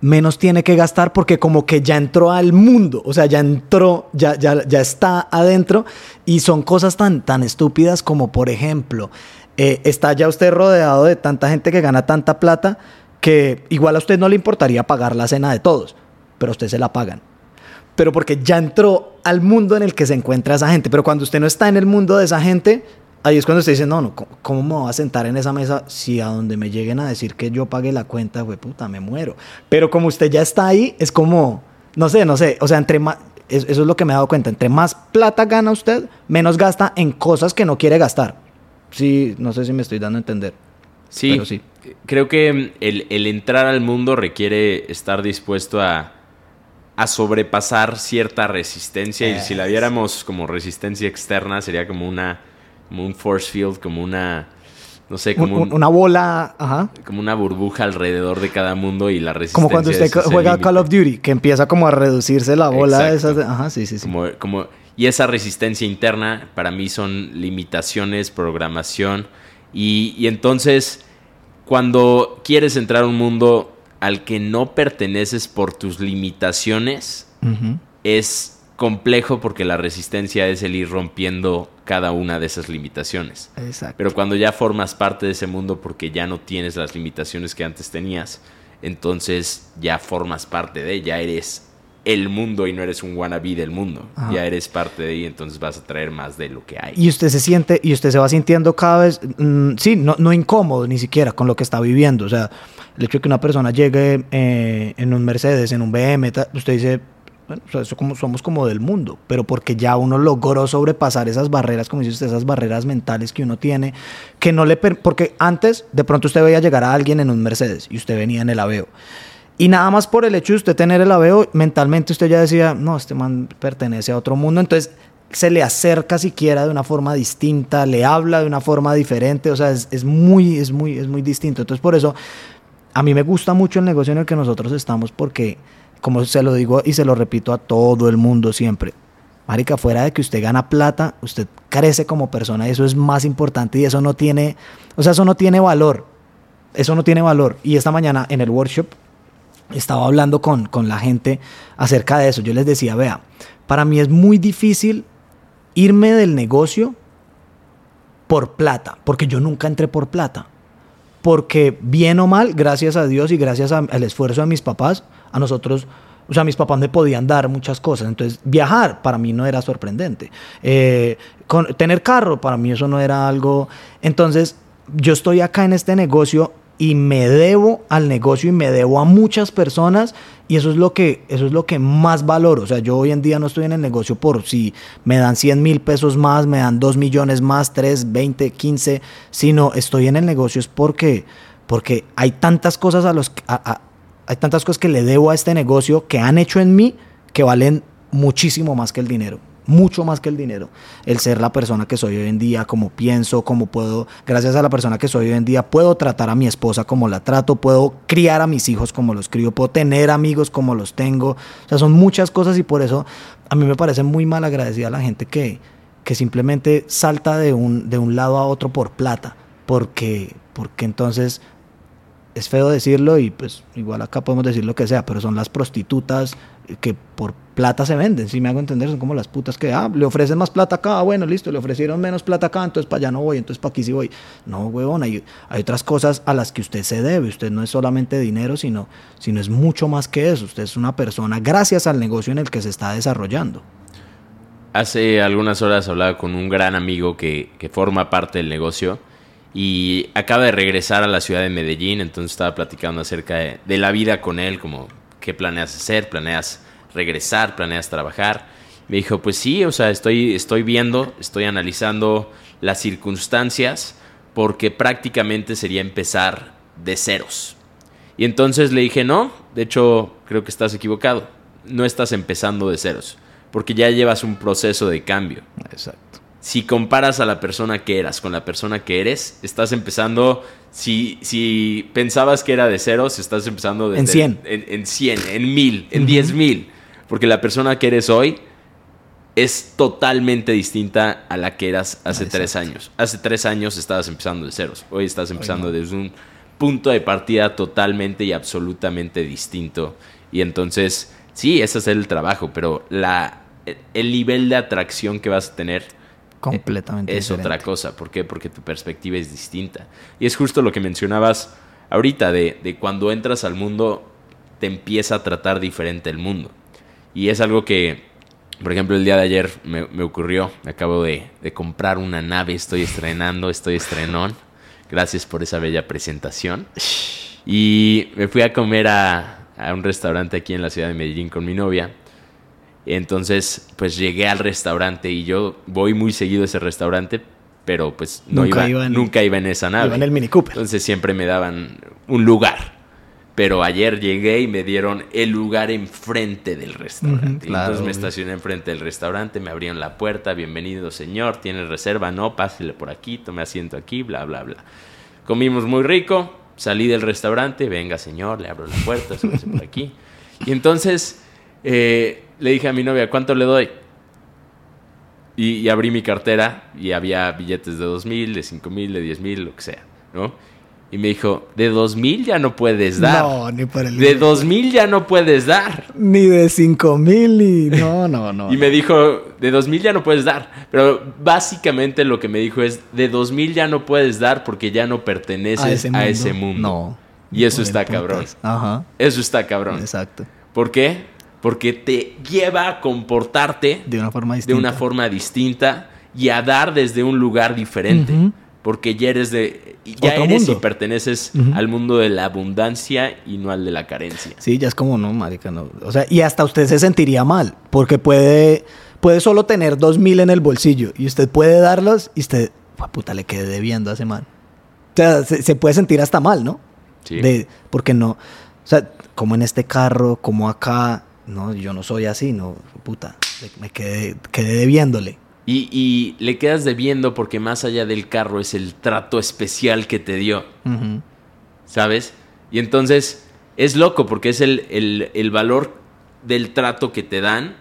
menos tiene que gastar porque como que ya entró al mundo, o sea, ya entró, ya, ya, ya está adentro y son cosas tan, tan estúpidas como, por ejemplo, eh, está ya usted rodeado de tanta gente que gana tanta plata que igual a usted no le importaría pagar la cena de todos, pero a usted se la pagan. Pero porque ya entró al mundo en el que se encuentra esa gente. Pero cuando usted no está en el mundo de esa gente, ahí es cuando usted dice, no, no, ¿cómo, me voy a sentar en esa mesa si a donde me lleguen a decir que yo pague la cuenta, güey, puta, me muero. Pero como usted ya está ahí, es como, no sé, no sé, o sea, entre más, es- eso es lo que me he dado cuenta, entre más plata gana usted, menos gasta en cosas que no quiere gastar. Sí, no sé si me estoy dando a entender. Sí, Pero sí. creo que el, el entrar al mundo requiere estar dispuesto a, a sobrepasar cierta resistencia. Y si la viéramos como resistencia externa, sería como una como un force field, como una, no sé, como, Un- un- una bola, ajá. como una burbuja alrededor de cada mundo y la resistencia. Como cuando usted juega. Call of Duty, que empieza como a reducirse la bola. Esas, ajá, sí, sí, sí. Como, como- y esa resistencia interna para mí son limitaciones, programación. Y, y entonces, cuando quieres entrar a un mundo al que no perteneces por tus limitaciones, es complejo porque la resistencia es el ir rompiendo cada una de esas limitaciones. Exacto. Pero cuando ya formas parte de ese mundo porque ya no tienes las limitaciones que antes tenías, entonces ya formas parte de, ya eres el mundo y no eres un wannabe del mundo. Ajá. Ya eres parte de y entonces vas a traer más de lo que hay. Y usted se siente, y usted se va sintiendo cada vez, mm, sí, no, no incómodo ni siquiera con lo que está viviendo. O sea, el hecho de que una persona llegue eh, en un Mercedes, en un BM, usted dice, bueno, o sea, eso como, somos como del mundo, pero porque ya uno logró sobrepasar esas barreras, como dice usted, esas barreras mentales que uno tiene, que no le... porque antes, de pronto usted veía llegar a alguien en un Mercedes y usted venía en el aveo. Y nada más por el hecho de usted tener el aveo, mentalmente usted ya decía, no, este man pertenece a otro mundo. Entonces se le acerca siquiera de una forma distinta, le habla de una forma diferente, o sea, es, es muy, es, muy, es muy distinto. Entonces por eso a mí me gusta mucho el negocio en el que nosotros estamos porque, como se lo digo y se lo repito a todo el mundo siempre, Marica, fuera de que usted gana plata, usted crece como persona y eso es más importante y eso no tiene, o sea, eso no tiene valor. Eso no tiene valor. Y esta mañana en el workshop estaba hablando con, con la gente acerca de eso. Yo les decía, vea, para mí es muy difícil irme del negocio por plata, porque yo nunca entré por plata. Porque bien o mal, gracias a Dios y gracias al esfuerzo de mis papás, a nosotros, o sea, mis papás me podían dar muchas cosas. Entonces, viajar para mí no era sorprendente. Eh, tener carro para mí eso no era algo. Entonces, yo estoy acá en este negocio y me debo al negocio y me debo a muchas personas y eso es lo que eso es lo que más valoro o sea yo hoy en día no estoy en el negocio por si me dan 100 mil pesos más me dan 2 millones más 3, 20, 15 sino estoy en el negocio es porque porque hay tantas cosas a los hay tantas cosas que le debo a este negocio que han hecho en mí que valen muchísimo más que el dinero. Mucho más que el dinero. El ser la persona que soy hoy en día, como pienso, como puedo, gracias a la persona que soy hoy en día, puedo tratar a mi esposa como la trato, puedo criar a mis hijos como los crío, puedo tener amigos como los tengo. O sea, son muchas cosas y por eso a mí me parece muy mal agradecida la gente que, que simplemente salta de un, de un lado a otro por plata. Porque, porque entonces es feo decirlo y pues igual acá podemos decir lo que sea, pero son las prostitutas que por plata se venden, si me hago entender, son como las putas que, ah, le ofrecen más plata acá, bueno, listo, le ofrecieron menos plata acá, entonces para allá no voy, entonces para aquí sí voy. No, huevón, hay, hay otras cosas a las que usted se debe, usted no es solamente dinero, sino, sino es mucho más que eso, usted es una persona gracias al negocio en el que se está desarrollando. Hace algunas horas hablaba con un gran amigo que, que forma parte del negocio y acaba de regresar a la ciudad de Medellín, entonces estaba platicando acerca de, de la vida con él, como qué planeas hacer, planeas regresar, planeas trabajar. Me dijo, pues sí, o sea, estoy, estoy viendo, estoy analizando las circunstancias porque prácticamente sería empezar de ceros. Y entonces le dije, no, de hecho creo que estás equivocado, no estás empezando de ceros, porque ya llevas un proceso de cambio. Exacto. Si comparas a la persona que eras con la persona que eres, estás empezando, si, si pensabas que era de ceros, estás empezando desde En 100. En, en 100, en 1000, en 10.000, porque la persona que eres hoy es totalmente distinta a la que eras hace Exacto. tres años. Hace tres años estabas empezando de ceros, hoy estás empezando desde un punto de partida totalmente y absolutamente distinto. Y entonces, sí, ese es el trabajo, pero la, el nivel de atracción que vas a tener Completamente es diferente. otra cosa. ¿Por qué? Porque tu perspectiva es distinta. Y es justo lo que mencionabas ahorita, de, de cuando entras al mundo, te empieza a tratar diferente el mundo. Y es algo que, por ejemplo, el día de ayer me, me ocurrió. Me acabo de, de comprar una nave, estoy estrenando, estoy estrenón. Gracias por esa bella presentación. Y me fui a comer a, a un restaurante aquí en la ciudad de Medellín con mi novia. Entonces, pues llegué al restaurante y yo voy muy seguido a ese restaurante, pero pues no Nunca iba, iba en- nunca iba en esa nave. Iba en el Mini Cooper. Entonces siempre me daban un lugar. Pero ayer llegué y me dieron el lugar enfrente del restaurante. Claro, entonces me estacioné enfrente del restaurante, me abrieron la puerta, bienvenido señor, tiene reserva, no, pásele por aquí, tome asiento aquí, bla, bla, bla. Comimos muy rico, salí del restaurante, venga señor, le abro la puerta, súbese por aquí. Y entonces eh, le dije a mi novia, ¿cuánto le doy? Y, y abrí mi cartera y había billetes de dos mil, de cinco mil, de diez mil, lo que sea, ¿no? Y me dijo, de dos mil ya no puedes dar. No, ni por el... De dos mil ya no puedes dar. Ni de cinco mil, ni... [LAUGHS] No, no, no. Y me dijo, de dos mil ya no puedes dar. Pero básicamente lo que me dijo es, de dos mil ya no puedes dar porque ya no perteneces a ese mundo. No. Y eso está cabrón. Ajá, Eso está cabrón. exacto. ¿Por qué? Porque te lleva a comportarte De una forma de distinta. una forma distinta y a dar desde un lugar diferente. Porque ya eres de. Ya Otro eres y perteneces al mundo de la abundancia y no al de la carencia. Sí, ya es como, no, marica, no. O sea, y hasta usted se sentiría mal, porque puede, puede solo tener dos mil en el bolsillo y usted puede darlos y usted, "Fua puta, le quedé debiendo a ese man. O sea, se, se puede sentir hasta mal, ¿no? Sí. De, porque no, o sea, como en este carro, como acá, no, yo no soy así, no, puta, me quedé, quedé debiéndole. Y, y le quedas debiendo porque más allá del carro es el trato especial que te dio. ¿sabes? Y entonces es loco porque es el, el- el valor del trato que te dan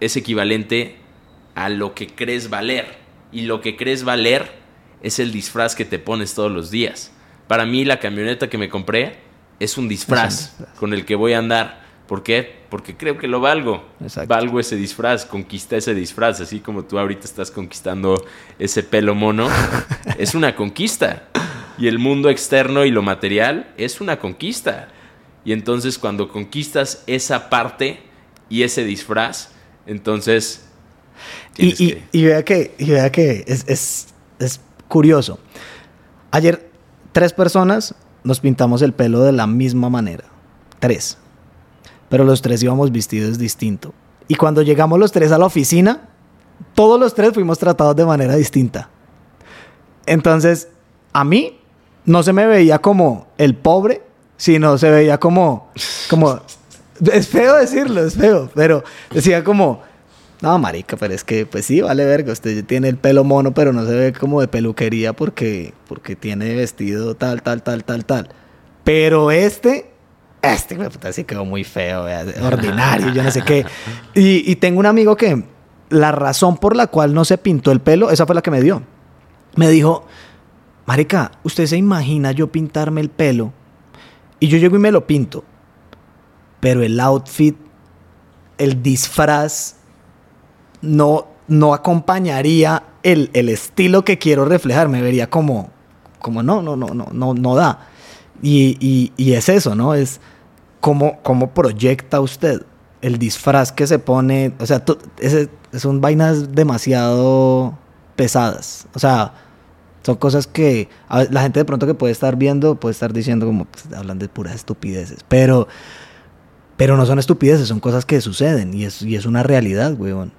es equivalente a lo que crees valer. Y lo que crees valer es el disfraz que te pones todos los días. Para mí la camioneta que me compré es un disfraz, Es un disfraz. con el que voy a andar. ¿Por qué? Porque creo que lo valgo. Exacto. Valgo ese disfraz, conquisté ese disfraz, así como tú ahorita estás conquistando ese pelo mono. [LAUGHS] es una conquista. Y el mundo externo y lo material es una conquista. Y entonces cuando conquistas esa parte y ese disfraz, entonces... Y, y, que- y vea que, y vea que es, es, es curioso. Ayer, tres personas nos pintamos el pelo de la misma manera. Tres. Pero los tres íbamos vestidos distinto. Y cuando llegamos los tres a la oficina, todos los tres fuimos tratados de manera distinta. Entonces, a mí no se me veía como el pobre, sino se veía como, como, es feo decirlo, es feo, pero decía como, no, marica, pero es que, pues sí, vale verga, usted tiene el pelo mono, pero no se ve como de peluquería porque, porque tiene vestido tal, tal, tal, tal, tal. Pero este, este, me puta, sí quedó muy feo, ordinario, yo no sé qué. [LAUGHS] Y, y tengo un amigo que la razón por la cual no se pintó el pelo, esa fue la que me dio. Me dijo, marica, ¿usted se imagina yo pintarme el pelo? Y yo llego y me lo pinto. Pero el outfit, el disfraz, no, no acompañaría el, el estilo que quiero reflejar. Me vería como, como no, no, no, no, no, no da. Y, y, y es eso, ¿no? Es cómo, cómo proyecta usted el disfraz que se pone. O sea, tú- ese- son vainas demasiado pesadas. O sea, son cosas que a la gente de pronto que puede estar viendo puede estar diciendo como pues, hablan de puras estupideces. Pero, pero no son estupideces, son cosas que suceden y es, y es una realidad, weón.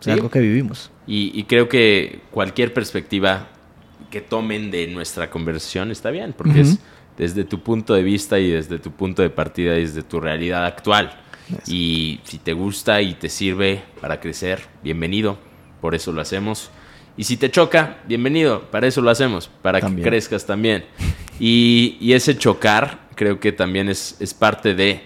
Es Sí. algo que vivimos. Y, y creo que cualquier perspectiva que tomen de nuestra conversación está bien, porque es desde tu punto de vista y desde tu punto de partida y desde tu realidad actual. Y si te gusta y te sirve para crecer, bienvenido, por eso lo hacemos. Y si te choca, bienvenido, para eso lo hacemos, para También. que crezcas también. Y, y ese chocar creo que también es, es parte de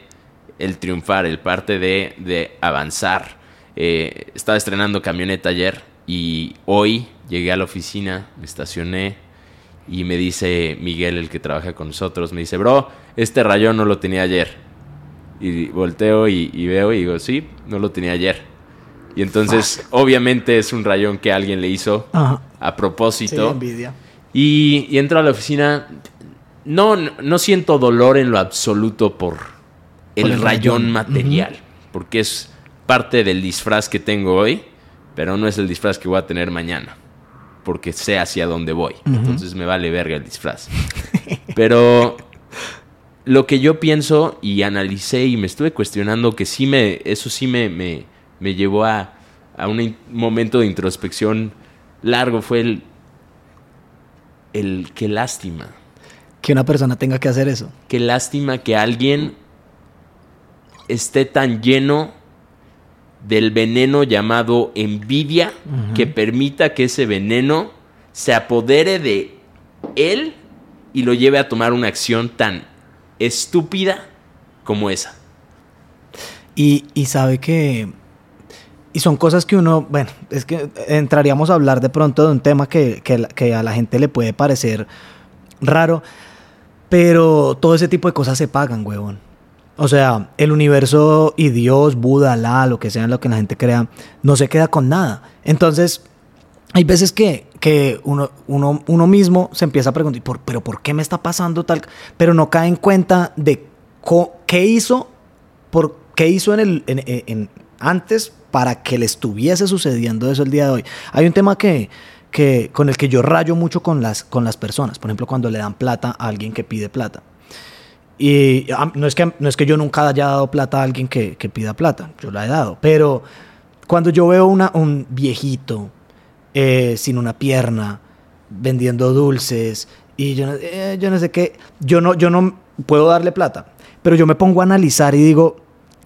el triunfar, el parte de, de avanzar. Eh, estaba estrenando camioneta ayer y hoy llegué a la oficina, me estacioné y me dice Miguel, el que trabaja con nosotros, me dice, bro, este rayón no lo tenía ayer. Y volteo y, y veo y digo, sí, no lo tenía ayer. Y entonces, obviamente es un rayón que alguien le hizo Ajá. a Sí, propósito. envidia. Y, y entro a la oficina. No, no, no siento dolor en lo absoluto por el, el rayón, rayón. material. Porque es parte del disfraz que tengo hoy, pero no es el disfraz que voy a tener mañana. Porque sé hacia dónde voy. Entonces me vale verga el disfraz. [LAUGHS] pero lo que yo pienso y analicé y me estuve cuestionando que sí me, eso sí me, me, me llevó a, a un momento de introspección largo fue el, el qué lástima. Que una persona tenga que hacer eso. Qué lástima que alguien esté tan lleno del veneno llamado envidia que permita que ese veneno se apodere de él y lo lleve a tomar una acción tan estúpida como esa. Y, y sabe que... Y son cosas que uno, bueno, es que entraríamos a hablar de pronto de un tema que, que que a la gente le puede parecer raro, pero todo ese tipo de cosas se pagan, huevón. O sea, el universo y Dios, Buda, Alá, lo que sea, lo que la gente crea, no se queda con nada. Entonces, hay veces que, que uno, uno, uno mismo se empieza a preguntar, "¿Por- ¿pero por qué me está pasando tal? Pero no cae en cuenta de qué hizo, por qué hizo en el, en- en- en- antes para que le estuviese sucediendo eso el día de hoy. Hay un tema que, que, con el que yo rayo mucho con las, con las personas. Por ejemplo, cuando le dan plata a alguien que pide plata. Y no es que, no es que yo nunca haya dado plata a alguien que, que pida plata, yo la he dado, pero cuando yo veo una, un viejito eh, sin una pierna, vendiendo dulces, y yo no, eh, yo no sé qué, yo no, yo no puedo darle plata, pero yo me pongo a analizar y digo,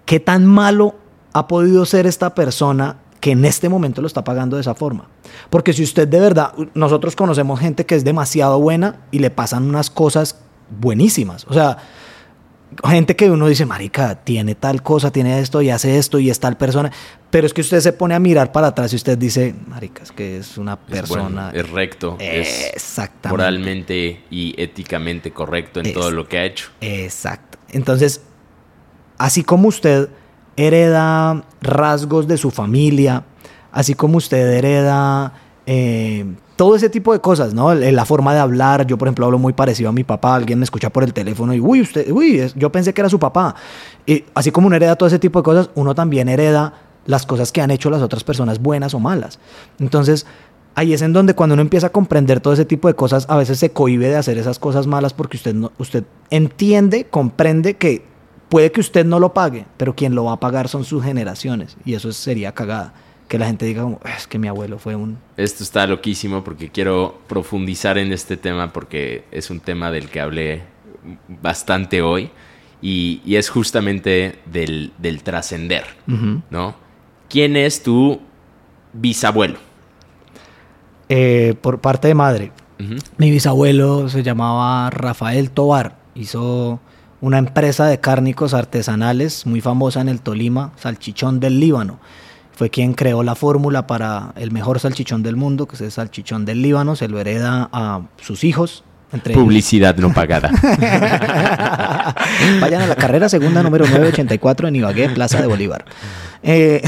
¿qué tan malo ha podido ser esta persona que en este momento lo está pagando de esa forma? Porque si usted de verdad, nosotros conocemos gente que es demasiado buena y le pasan unas cosas buenísimas, o sea, gente que uno dice, marica, tiene tal cosa, tiene esto y hace esto y es tal persona, pero es que usted se pone a mirar para atrás y usted dice, marica, es que es una Es persona... bueno, es recto, es Exactamente. moralmente y éticamente correcto en Es- todo lo que ha hecho. Exacto. Entonces, así como usted hereda rasgos de su familia, así como usted hereda eh, todo ese tipo de cosas, ¿no? La forma de hablar, yo por ejemplo hablo muy parecido a mi papá, alguien me escucha por el teléfono y, uy, usted, uy, yo pensé que era su papá. Y así como uno hereda todo ese tipo de cosas, uno también hereda las cosas que han hecho las otras personas, buenas o malas. Entonces, ahí es en donde cuando uno empieza a comprender todo ese tipo de cosas, a veces se cohíbe de hacer esas cosas malas porque usted, no, usted entiende, comprende que puede que usted no lo pague, pero quien lo va a pagar son sus generaciones y eso es- sería cagada. Que la gente diga como, es que mi abuelo fue un... Esto está loquísimo porque quiero profundizar en este tema porque es un tema del que hablé bastante hoy y, y es justamente del, del trascender. ¿no? ¿Quién es tu bisabuelo? Eh, por parte de madre, mi bisabuelo se llamaba Rafael Tobar. Hizo una empresa de cárnicos artesanales muy famosa en el Tolima, Salchichón del Líbano. Fue quien creó la fórmula para el mejor salchichón del mundo, que es el salchichón del Líbano. Se lo hereda a sus hijos. Entre ellos- Publicidad no pagada. [LAUGHS] Vayan a la carrera segunda número 984 en Ibagué, Plaza de Bolívar. Eh,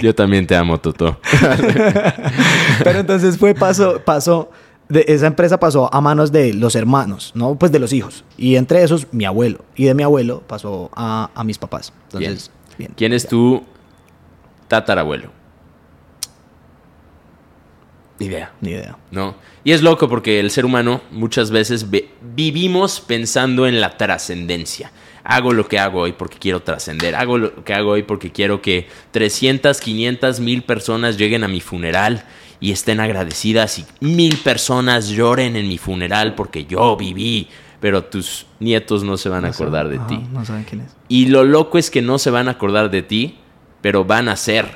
Yo también te amo, Toto. [LAUGHS] pero entonces fue paso, pasó, de, esa empresa pasó a manos de los hermanos, no pues de los hijos. Y entre esos mi abuelo. Y de mi abuelo pasó a, a mis papás. Entonces, bien. ¿Quién es tu tatarabuelo? Ni idea. Ni idea. ¿no? Y es loco porque el ser humano muchas veces ve- vivimos pensando en la trascendencia. Hago lo que hago hoy porque quiero trascender. Hago lo que hago hoy porque quiero que 300, 500, mil personas lleguen a mi funeral y estén agradecidas y mil personas lloren en mi funeral porque yo viví. Pero tus nietos no se van a No acordar de ti. No saben quién es. Y lo loco es que no se van a acordar de ti, pero van a ser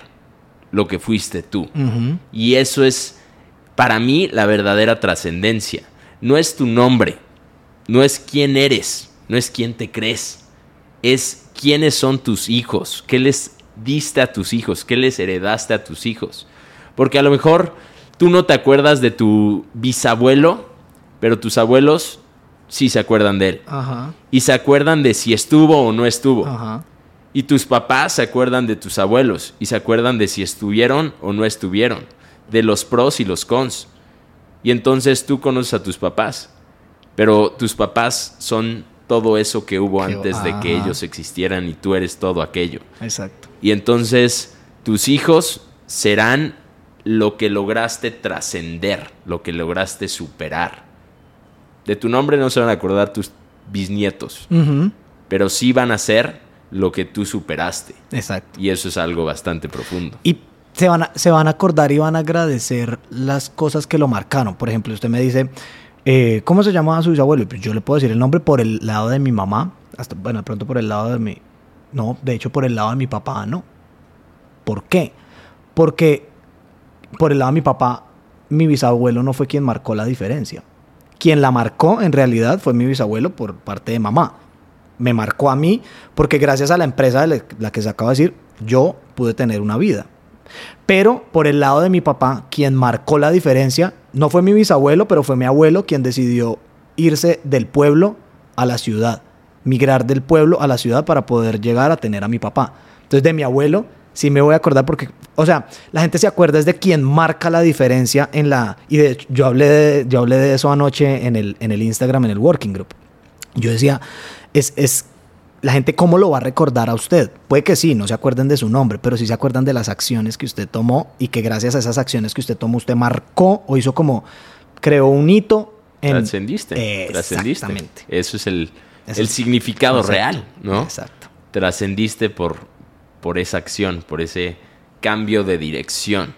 lo que fuiste tú. Y eso es, para mí, la verdadera trascendencia. No es tu nombre, no es quién eres, no es quién te crees. Es quiénes son tus hijos, qué les diste a tus hijos, qué les heredaste a tus hijos. Porque a lo mejor tú no te acuerdas de tu bisabuelo, pero tus abuelos sí se acuerdan de él. Ajá. Y se acuerdan de si estuvo o no estuvo. Ajá. Y tus papás se acuerdan de tus abuelos y se acuerdan de si estuvieron o no estuvieron, de los pros y los cons. Y entonces tú conoces a tus papás, pero tus papás son todo eso que hubo Que- antes de que ellos existieran y tú eres todo aquello. Exacto. Y entonces tus hijos serán lo que lograste trascender, lo que lograste superar. De tu nombre no se van a acordar tus bisnietos, pero sí van a ser lo que tú superaste. Exacto. Y eso es algo bastante profundo. Y se van, a, se van a acordar y van a agradecer las cosas que lo marcaron. Por ejemplo, usted me dice, eh, ¿cómo se llamaba su bisabuelo? Pues yo le puedo decir el nombre por el lado de mi mamá. Hasta, bueno, de pronto por el lado de mi... No, de hecho por el lado de mi papá, no. ¿Por qué? Porque por el lado de mi papá, mi bisabuelo no fue quien marcó la diferencia. Quien la marcó en realidad fue mi bisabuelo por parte de mamá. Me marcó a mí porque gracias a la empresa de la que se acaba de decir, yo pude tener una vida. Pero por el lado de mi papá, quien marcó la diferencia, no fue mi bisabuelo, pero fue mi abuelo quien decidió irse del pueblo a la ciudad, migrar del pueblo a la ciudad para poder llegar a tener a mi papá. Entonces de mi abuelo sí me voy a acordar porque, o sea, la gente se acuerda es de quien marca la diferencia en la... Y de hecho, yo hablé de, yo hablé de eso anoche en el, en el Instagram, en el Working Group. Yo decía, es, es la gente cómo lo va a recordar a usted. Puede que sí, no se acuerden de su nombre, pero sí se acuerdan de las acciones que usted tomó y que gracias a esas acciones que usted tomó, usted marcó o hizo como, creó un hito en... Trascendiste. Trascendiste. Exactamente. Eso es el, Eso el es- significado Exacto, real, ¿no? Exacto. Trascendiste por, por esa acción, por ese cambio de dirección.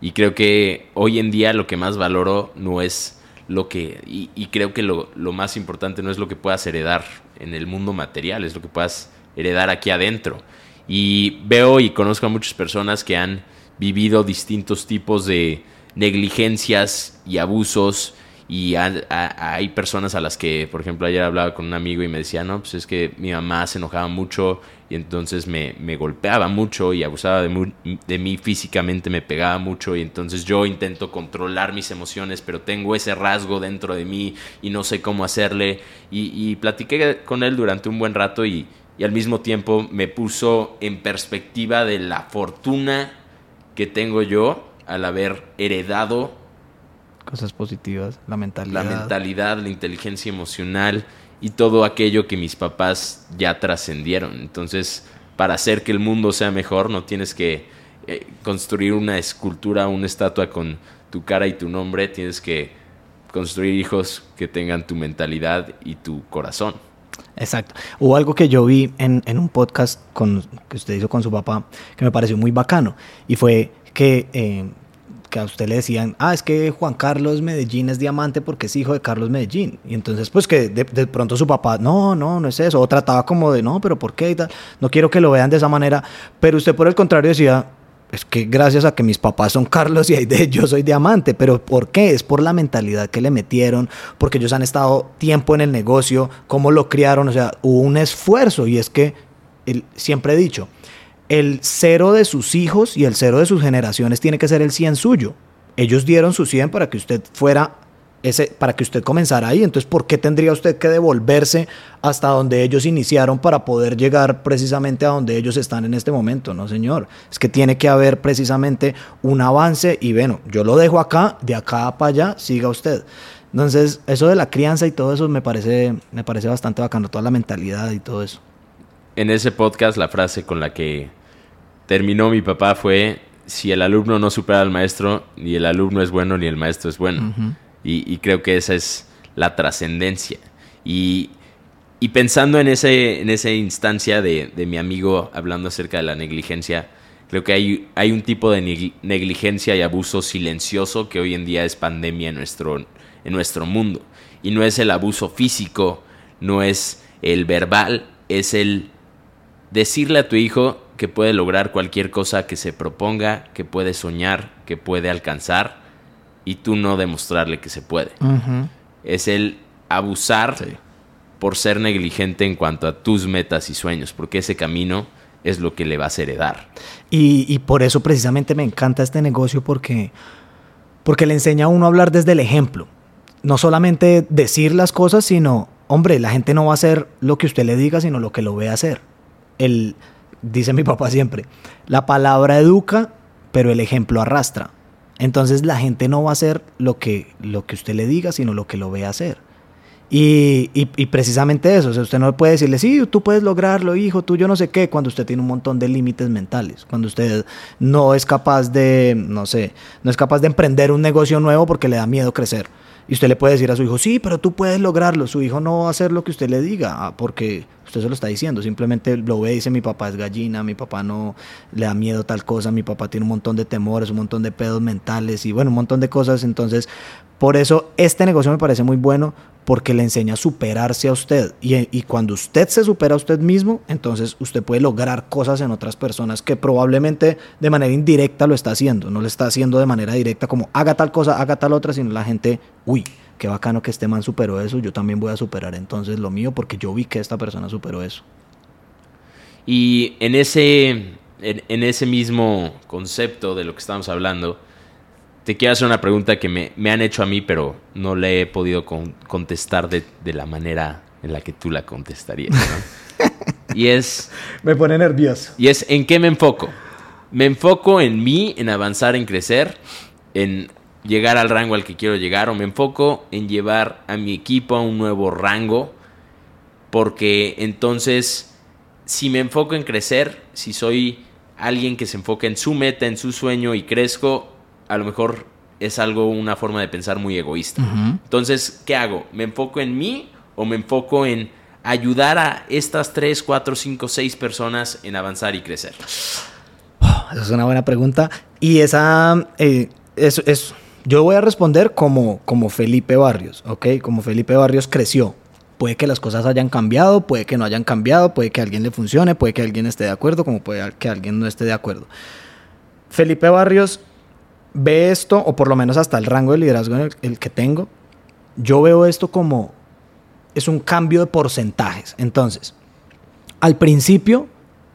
Y creo que hoy en día lo que más valoro no es lo que, y, y creo que lo, lo más importante no es lo que puedas heredar en el mundo material, es lo que puedas heredar aquí adentro. Y veo y conozco a muchas personas que han vivido distintos tipos de negligencias y abusos y ha- hay personas a las que, por ejemplo, ayer hablaba con un amigo y me decía, no, pues es que mi mamá se enojaba mucho y entonces me, me golpeaba mucho y abusaba de, mí físicamente, me pegaba mucho y entonces yo intento controlar mis emociones, pero tengo ese rasgo dentro de mí y no sé cómo hacerle. Y, y platiqué con él durante un buen rato y, y al mismo tiempo me puso en perspectiva de la fortuna que tengo yo al haber heredado Cosas positivas, la mentalidad. la mentalidad, la inteligencia emocional y todo aquello que mis papás ya trascendieron. Entonces, para hacer que el mundo sea mejor, no tienes que eh, construir una escultura, una estatua con tu cara y tu nombre, tienes que construir hijos que tengan tu mentalidad y tu corazón. Exacto. Hubo algo que yo vi en, en un podcast que usted hizo con su papá que me pareció muy bacano y fue que, eh, que a usted le decían, ah, es que Juan Carlos Medellín es diamante porque es hijo de Carlos Medellín. Y entonces, pues que de, de pronto su papá, no, no, no es eso. O trataba como de, no, pero ¿por qué? Y tal. No quiero que lo vean de esa manera. Pero usted por el contrario decía, es que gracias a que mis papás son Carlos y de yo soy diamante, pero ¿por qué? Es por la mentalidad que le metieron, porque ellos han estado tiempo en el negocio, cómo lo criaron, o sea, hubo un esfuerzo y es que el, siempre he dicho, el cero de sus hijos y el cero de sus generaciones tiene que ser el 100 suyo. Ellos dieron su 100 para que usted fuera ese, para que usted comenzara ahí. Entonces, ¿por qué tendría usted que devolverse hasta donde ellos iniciaron para poder llegar precisamente a donde ellos están en este momento? No, señor. Es que tiene que haber precisamente un avance y bueno, yo lo dejo acá, de acá para allá, siga usted. Entonces, eso de la crianza y todo eso me parece, me parece bastante bacano, toda la mentalidad y todo eso. En ese podcast, la frase con la que terminó mi papá fue, si el alumno no supera al maestro, ni el alumno es bueno, ni el maestro es bueno. Uh -huh. Y, y, creo que esa es la trascendencia. Y, y, pensando en, ese, en esa instancia de, de, mi amigo hablando acerca de la negligencia, creo que hay, hay un tipo de negligencia y abuso silencioso que hoy en día es pandemia en nuestro, en nuestro mundo. Y no es el abuso físico, no es el verbal, es el decirle a tu hijo que puede lograr cualquier cosa que se proponga, que puede soñar, que puede alcanzar y tú no demostrarle que se puede. Uh -huh. Es el abusar sí. por ser negligente en cuanto a tus metas y sueños, porque ese camino es lo que le vas a heredar. Y, y por eso precisamente me encanta este negocio, porque, porque le enseña a uno a hablar desde el ejemplo. No solamente decir las cosas, sino, hombre, la gente no va a hacer lo que usted le diga, sino lo que lo ve hacer. El, dice mi papá siempre, la palabra educa, pero el ejemplo arrastra. Entonces la gente no va a hacer lo que, lo que usted le diga, sino lo que lo ve hacer. Y, y, y, precisamente eso, o sea, usted no puede decirle, sí, tú puedes lograrlo, hijo, tú yo no sé qué, cuando usted tiene un montón de límites mentales, cuando usted no es capaz de, no sé, no es capaz de emprender un negocio nuevo porque le da miedo crecer. Y usted le puede decir a su hijo, sí, pero tú puedes lograrlo. Su hijo no va a hacer lo que usted le diga, ah, porque usted se lo está diciendo. Simplemente lo ve y dice, mi papá es gallina, mi papá no le da miedo tal cosa, mi papá tiene un montón de temores, un montón de pedos mentales y bueno, un montón de cosas. Entonces, por eso este negocio me parece muy bueno porque le enseña a superarse a usted. Y, cuando usted se supera a usted mismo, entonces usted puede lograr cosas en otras personas que probablemente de manera indirecta lo está haciendo. No lo está haciendo de manera directa como haga tal cosa, haga tal otra, sino la gente, uy, qué bacano que este man superó eso, yo también voy a superar entonces lo mío porque yo vi que esta persona superó eso. Y en ese, en ese mismo concepto de lo que estamos hablando, te quiero hacer una pregunta que me, me, han hecho a mí, pero no le he podido con, contestar de, de, la manera en la que tú la contestarías. ¿no? [LAUGHS] y es... Me pone nervioso. Y es, ¿en qué me enfoco? Me enfoco en mí, en avanzar, en crecer, en llegar al rango al que quiero llegar, o me enfoco en llevar a mi equipo a un nuevo rango, porque entonces, si me enfoco en crecer, si soy alguien que se enfoca en su meta, en su sueño y crezco, a lo mejor es algo, una forma de pensar muy egoísta. Uh -huh. Entonces, ¿qué hago? ¿Me enfoco en mí o me enfoco en ayudar a estas 3, 4, 5, 6 personas en avanzar y crecer? Oh, esa es una buena pregunta. Y esa eh, es, es, yo voy a responder como, como Felipe Barrios, ¿ok? Como Felipe Barrios creció. Puede que las cosas hayan cambiado, puede que no hayan cambiado, puede que a alguien le funcione, puede que alguien esté de acuerdo, como puede que alguien no esté de acuerdo. Felipe Barrios ve esto, o por lo menos hasta el rango de liderazgo en el, el, que tengo, yo veo esto como es un cambio de porcentajes. Entonces, al principio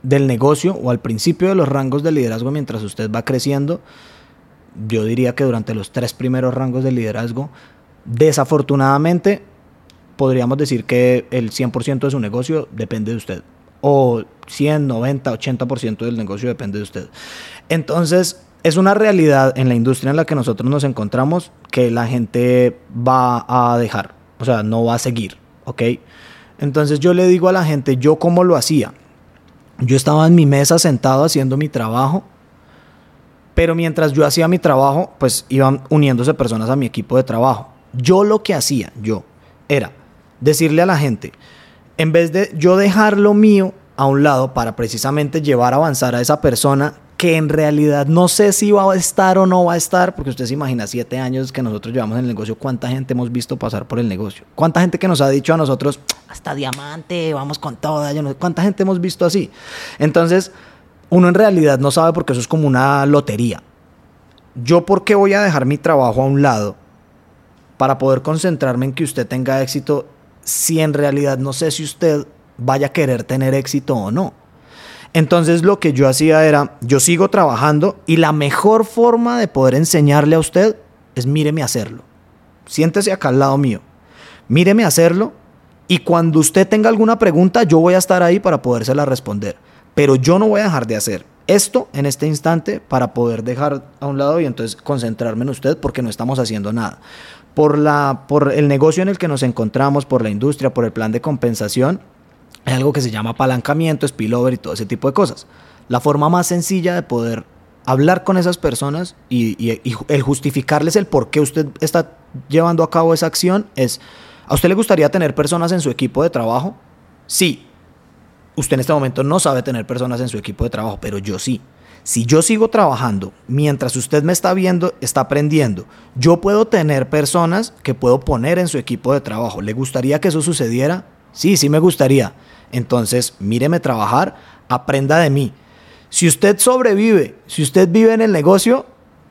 del negocio o al principio de los rangos de liderazgo mientras usted va creciendo, yo diría que durante los tres primeros rangos de liderazgo, desafortunadamente, podríamos decir que el 100% de su negocio depende de usted. O 100, 90, 80% del negocio depende de usted. Entonces, es una realidad en la industria en la que nosotros nos encontramos que la gente va a dejar, o sea, no va a seguir, ¿ok? Entonces yo le digo a la gente, yo cómo lo hacía. Yo estaba en mi mesa sentado haciendo mi trabajo, pero mientras yo hacía mi trabajo, pues iban uniéndose personas a mi equipo de trabajo. Yo lo que hacía, yo, era decirle a la gente, en vez de yo dejar lo mío a un lado para precisamente llevar a avanzar a esa persona que en realidad no sé si va a estar o no va a estar, porque usted se imagina siete años que nosotros llevamos en el negocio, cuánta gente hemos visto pasar por el negocio, cuánta gente que nos ha dicho a nosotros, hasta diamante, vamos con toda, yo no, cuánta gente hemos visto así. Entonces, uno en realidad no sabe porque eso es como una lotería. Yo por qué voy a dejar mi trabajo a un lado para poder concentrarme en que usted tenga éxito si en realidad no sé si usted vaya a querer tener éxito o no. Entonces lo que yo hacía era, yo sigo trabajando y la mejor forma de poder enseñarle a usted es míreme hacerlo. Siéntese acá al lado mío. Míreme hacerlo y cuando usted tenga alguna pregunta yo voy a estar ahí para podérsela responder. Pero yo no voy a dejar de hacer esto en este instante para poder dejar a un lado y entonces concentrarme en usted porque no estamos haciendo nada. Por, la, por el negocio en el que nos encontramos, por la industria, por el plan de compensación, hay algo que se llama apalancamiento, spillover y todo ese tipo de cosas. La forma más sencilla de poder hablar con esas personas y, el justificarles el por qué usted está llevando a cabo esa acción es, ¿a usted le gustaría tener personas en su equipo de trabajo? Sí. Usted en este momento no sabe tener personas en su equipo de trabajo, pero yo sí. Si yo sigo trabajando mientras usted me está viendo, está aprendiendo, yo puedo tener personas que puedo poner en su equipo de trabajo. ¿Le gustaría que eso sucediera? Sí, sí me gustaría. Entonces, míreme trabajar, aprenda de mí. Si usted sobrevive, si usted vive en el negocio,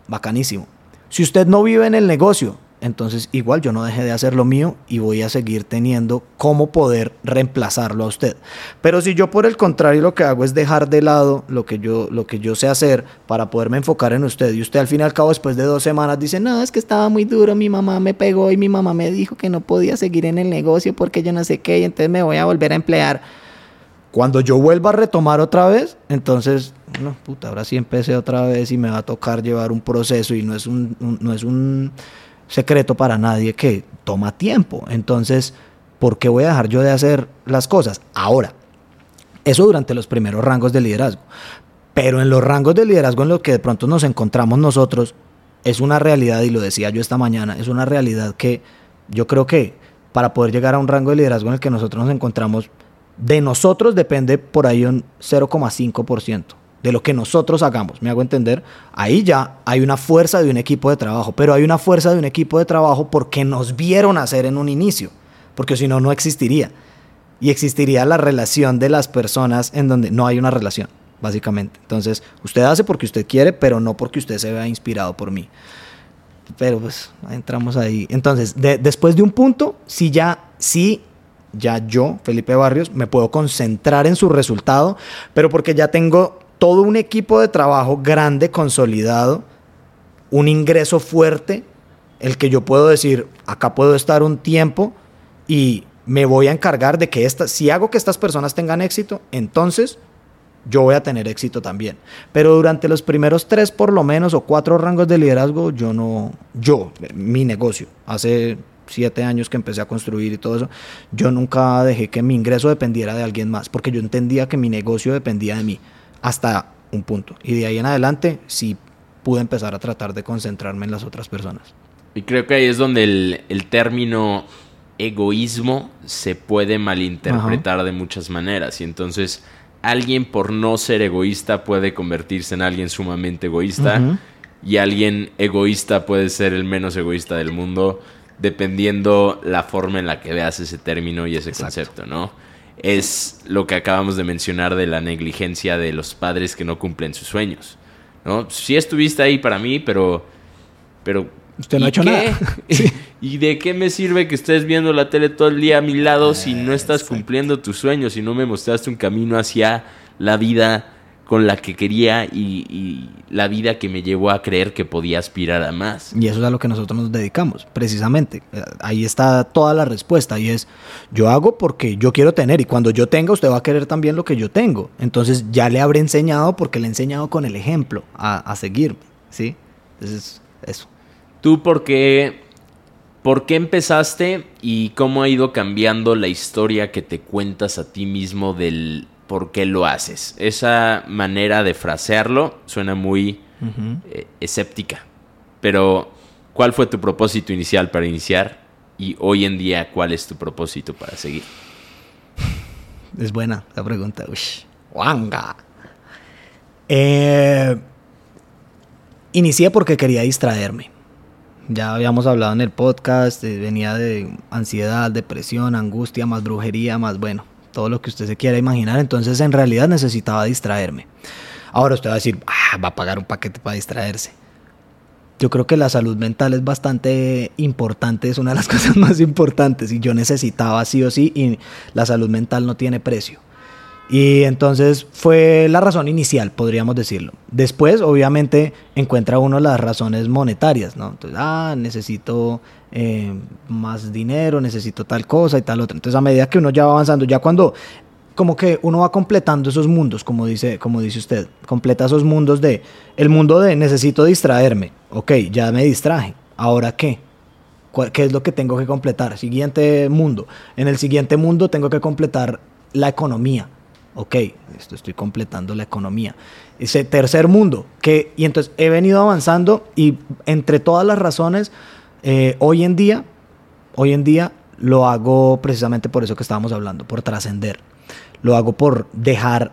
bacanísimo. Si usted no vive en el negocio, entonces igual yo no dejé de hacer lo mío y voy a seguir teniendo cómo poder reemplazarlo a usted. Pero si yo por el contrario lo que hago es dejar de lado lo que yo, lo que yo sé hacer para poderme enfocar en usted y usted al fin y al cabo después de dos semanas dice, no, es que estaba muy duro, mi mamá me pegó y mi mamá me dijo que no podía seguir en el negocio porque yo no sé qué y entonces me voy a volver a emplear. Cuando yo vuelva a retomar otra vez, entonces, no, puta, ahora sí empecé otra vez y me va a tocar llevar un proceso y no es un no es un secreto para nadie que toma tiempo. Entonces, ¿por qué voy a dejar yo de hacer las cosas? Ahora, eso durante los primeros rangos de liderazgo. Pero en los rangos de liderazgo en los que de pronto nos encontramos nosotros, es una realidad, y lo decía yo esta mañana, es una realidad que yo creo que para poder llegar a un rango de liderazgo en el que nosotros nos encontramos, de nosotros depende por ahí un 0,5% de lo que nosotros hagamos, me hago entender, ahí ya hay una fuerza de un equipo de trabajo, pero hay una fuerza de un equipo de trabajo porque nos vieron hacer en un inicio, porque si no, no existiría. Y existiría la relación de las personas en donde no hay una relación, básicamente. Entonces, usted hace porque usted quiere, pero no porque usted se vea inspirado por mí. Pero pues entramos ahí. Entonces, después de un punto, si ya, sí ya yo, Felipe Barrios, me puedo concentrar en su resultado, pero porque ya tengo todo un equipo de trabajo grande, consolidado, un ingreso fuerte, el que yo puedo decir, acá puedo estar un tiempo y me voy a encargar de que esta, si hago que estas personas tengan éxito, entonces yo voy a tener éxito también. Pero durante los primeros tres por lo menos o cuatro rangos de liderazgo, yo no, yo, mi negocio, hace siete años que empecé a construir y todo eso, yo nunca dejé que mi ingreso dependiera de alguien más, porque yo entendía que mi negocio dependía de mí hasta un punto. Y de ahí en adelante sí pude empezar a tratar de concentrarme en las otras personas. Y creo que ahí es donde el, término egoísmo se puede malinterpretar de muchas maneras. Y entonces alguien por no ser egoísta puede convertirse en alguien sumamente egoísta. Y alguien egoísta puede ser el menos egoísta del mundo, dependiendo la forma en la que veas ese término y ese concepto, ¿no? Es lo que acabamos de mencionar de la negligencia de los padres que no cumplen sus sueños. ¿no? Sí estuviste ahí para mí, pero... pero Usted no ha hecho nada. [LAUGHS] ¿Y de qué me sirve que estés viendo la tele todo el día a mi lado si no estás cumpliendo tus sueños, si no me mostraste un camino hacia la vida con la que quería y, la vida que me llevó a creer que podía aspirar a más. Y eso es a lo que nosotros nos dedicamos, precisamente. Ahí está toda la respuesta y es, yo hago porque yo quiero tener y cuando yo tenga usted va a querer también lo que yo tengo. Entonces ya le habré enseñado porque le he enseñado con el ejemplo a, a seguirme, ¿sí? Entonces, eso. ¿Tú por qué, por qué empezaste y cómo ha ido cambiando la historia que te cuentas a ti mismo del por qué lo haces. Esa manera de frasearlo suena muy eh, escéptica. Pero, ¿cuál fue tu propósito inicial para iniciar? Y hoy en día, ¿cuál es tu propósito para seguir? Es buena la pregunta. Uy, Wanga. Eh, inicié porque quería distraerme. Ya habíamos hablado en el podcast, eh, venía de ansiedad, depresión, angustia, más brujería, más bueno, todo lo que usted se quiera imaginar. Entonces en realidad necesitaba distraerme. Ahora usted va a decir, ah, va a pagar un paquete para distraerse. Yo creo que la salud mental es bastante importante, es una de las [LAUGHS] cosas más importantes y yo necesitaba sí o sí y la salud mental no tiene precio. Y entonces fue la razón inicial, podríamos decirlo. Después, obviamente, encuentra uno las razones monetarias, ¿no? Entonces, ah, necesito eh, más dinero, necesito tal cosa y tal otra. Entonces, a medida que uno ya va avanzando, ya cuando como que uno va completando esos mundos, como dice, como dice usted, completa esos mundos de, el mundo de necesito distraerme, ok, ya me distraje, ahora qué, ¿Qué es lo que tengo que completar? Siguiente mundo. En el siguiente mundo tengo que completar la economía ok, esto estoy completando la economía. Ese tercer mundo, que, y entonces he venido avanzando y entre todas las razones, eh, hoy en día, hoy en día lo hago precisamente por eso que estábamos hablando, por trascender. Lo hago por dejar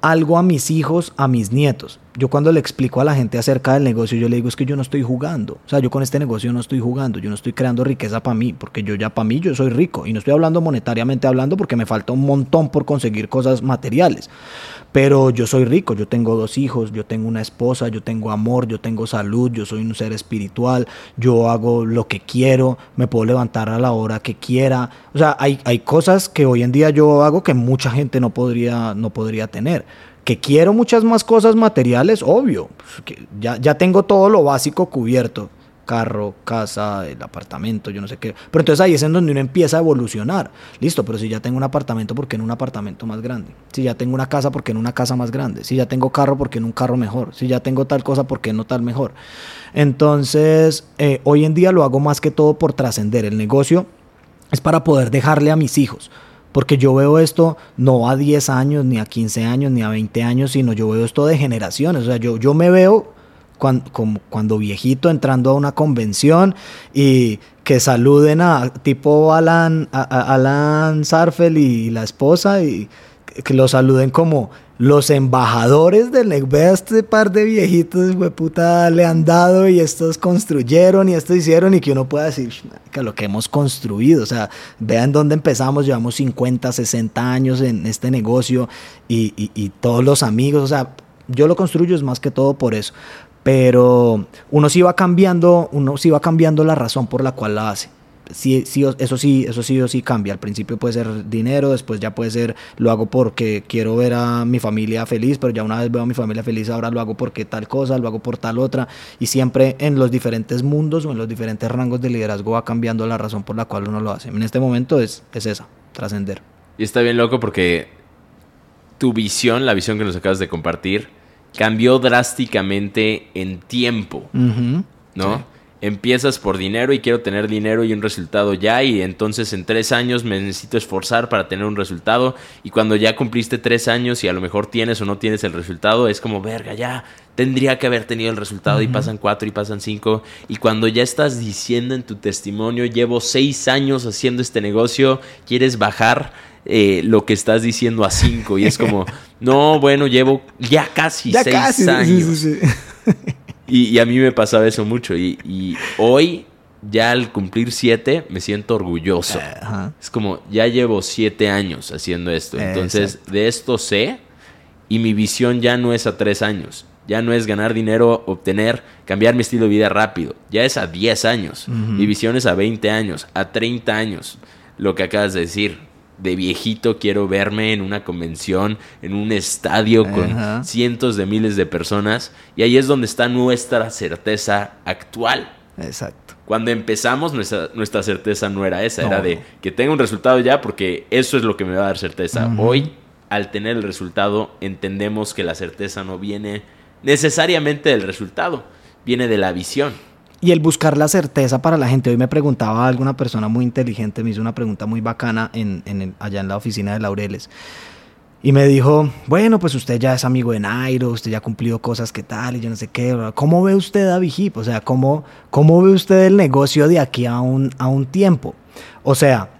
algo a mis hijos, a mis nietos. Yo cuando le explico a la gente acerca del negocio, yo le digo es que yo no estoy jugando. O sea, yo con este negocio no estoy jugando, yo no estoy creando riqueza para mí, porque yo ya para mí yo soy rico. Y no estoy hablando monetariamente hablando porque me falta un montón por conseguir cosas materiales. Pero yo soy rico, yo tengo dos hijos, yo tengo una esposa, yo tengo amor, yo tengo salud, yo soy un ser espiritual, yo hago lo que quiero, me puedo levantar a la hora que quiera. O sea, hay, hay cosas que hoy en día yo hago que mucha gente no podría, no podría tener. Que quiero muchas más cosas materiales, obvio. Ya, ya tengo todo lo básico cubierto carro, casa, el apartamento, yo no sé qué. Pero entonces ahí es en donde uno empieza a evolucionar. Listo, pero si ya tengo un apartamento, ¿por qué en un apartamento más grande? Si ya tengo una casa, ¿por qué en una casa más grande? Si ya tengo carro, ¿por qué en un carro mejor? Si ya tengo tal cosa, ¿por qué no tal mejor? Entonces, eh, hoy en día lo hago más que todo por trascender. El negocio es para poder dejarle a mis hijos. Porque yo veo esto no a 10 años, ni a 15 años, ni a 20 años, sino yo veo esto de generaciones. O sea, yo, yo me veo cuando, cuando viejito entrando a una convención y que saluden a tipo Alan, a, Alan Sarfel y la esposa y que lo saluden como los embajadores del Vea este par de viejitos, puta, le han dado y estos construyeron y estos hicieron y que uno pueda decir que lo que hemos construido, o sea, vean dónde empezamos, llevamos 50, 60 años en este negocio y todos los amigos, o sea, yo lo construyo es más que todo por eso pero uno sí va cambiando, uno sí va cambiando la razón por la cual la hace. Sí, sí, eso sí, eso sí o sí cambia. Al principio puede ser dinero, después ya puede ser lo hago porque quiero ver a mi familia feliz, pero ya una vez veo a mi familia feliz, ahora lo hago porque tal cosa, lo hago por tal otra. Y siempre en los diferentes mundos o en los diferentes rangos de liderazgo va cambiando la razón por la cual uno lo hace. En este momento es, es esa, trascender. Y está bien loco porque tu visión, la visión que nos acabas de compartir, cambió drásticamente en tiempo, ¿no? Empiezas por dinero y quiero tener dinero y un resultado ya y entonces en tres años me necesito esforzar para tener un resultado y cuando ya cumpliste tres años y a lo mejor tienes o no tienes el resultado es como verga ya tendría que haber tenido el resultado y pasan cuatro y pasan cinco y cuando ya estás diciendo en tu testimonio llevo seis años haciendo este negocio quieres bajar eh, lo que estás diciendo a cinco. Y es como, no, bueno, llevo ya casi seis años. [LAUGHS] y, a mí me pasaba eso mucho. Y, hoy, ya al cumplir siete, me siento orgulloso. Es como, ya llevo siete años haciendo esto. Entonces, de esto sé. Y mi visión ya no es a tres años. Ya no es ganar dinero, obtener, cambiar mi estilo de vida rápido. Ya es a 10 años. Mi visión es a 20 años, a 30 años. Lo que acabas de decir de viejito quiero verme en una convención, en un estadio con cientos de miles de personas. Y ahí es donde está nuestra certeza actual. Exacto. Cuando empezamos, nuestra, nuestra certeza no era esa, era de que tenga un resultado ya porque eso es lo que me va a dar certeza. Hoy, al tener el resultado, entendemos que la certeza no viene necesariamente del resultado, viene de la visión. Y el buscar la certeza para la gente. Hoy me preguntaba alguna persona muy inteligente, me hizo una pregunta muy bacana en, allá en la oficina de Laureles. Y me dijo, bueno, pues usted ya es amigo de Nairo, usted ya ha cumplido cosas que tal, y yo no sé qué. ¿Cómo ve usted a Vigip? O sea, ¿cómo, ¿cómo ve usted el negocio de aquí a un, a un tiempo? O sea,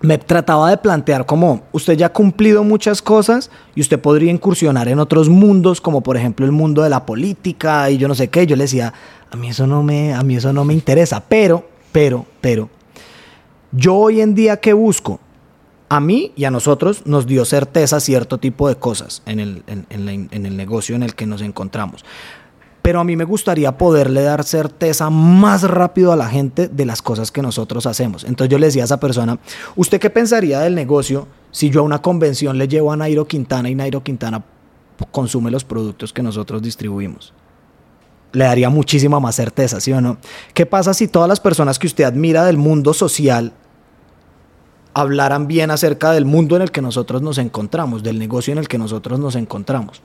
me trataba de plantear como usted ya ha cumplido muchas cosas y usted podría incursionar en otros mundos, como por ejemplo el mundo de la política y yo no sé qué. Yo le decía, a mí eso no me, a mí eso no me interesa, pero, pero, pero, yo hoy en día qué busco, a mí y a nosotros nos dio certeza cierto tipo de cosas en el, en el negocio en el que nos encontramos pero a mí me gustaría poderle dar certeza más rápido a la gente de las cosas que nosotros hacemos. Entonces yo le decía a esa persona, ¿usted qué pensaría del negocio si yo a una convención le llevo a Nairo Quintana y Nairo Quintana consume los productos que nosotros distribuimos? Le daría muchísima más certeza, ¿sí o no? ¿Qué pasa si todas las personas que usted admira del mundo social hablaran bien acerca del mundo en el que nosotros nos encontramos, del negocio en el que nosotros nos encontramos?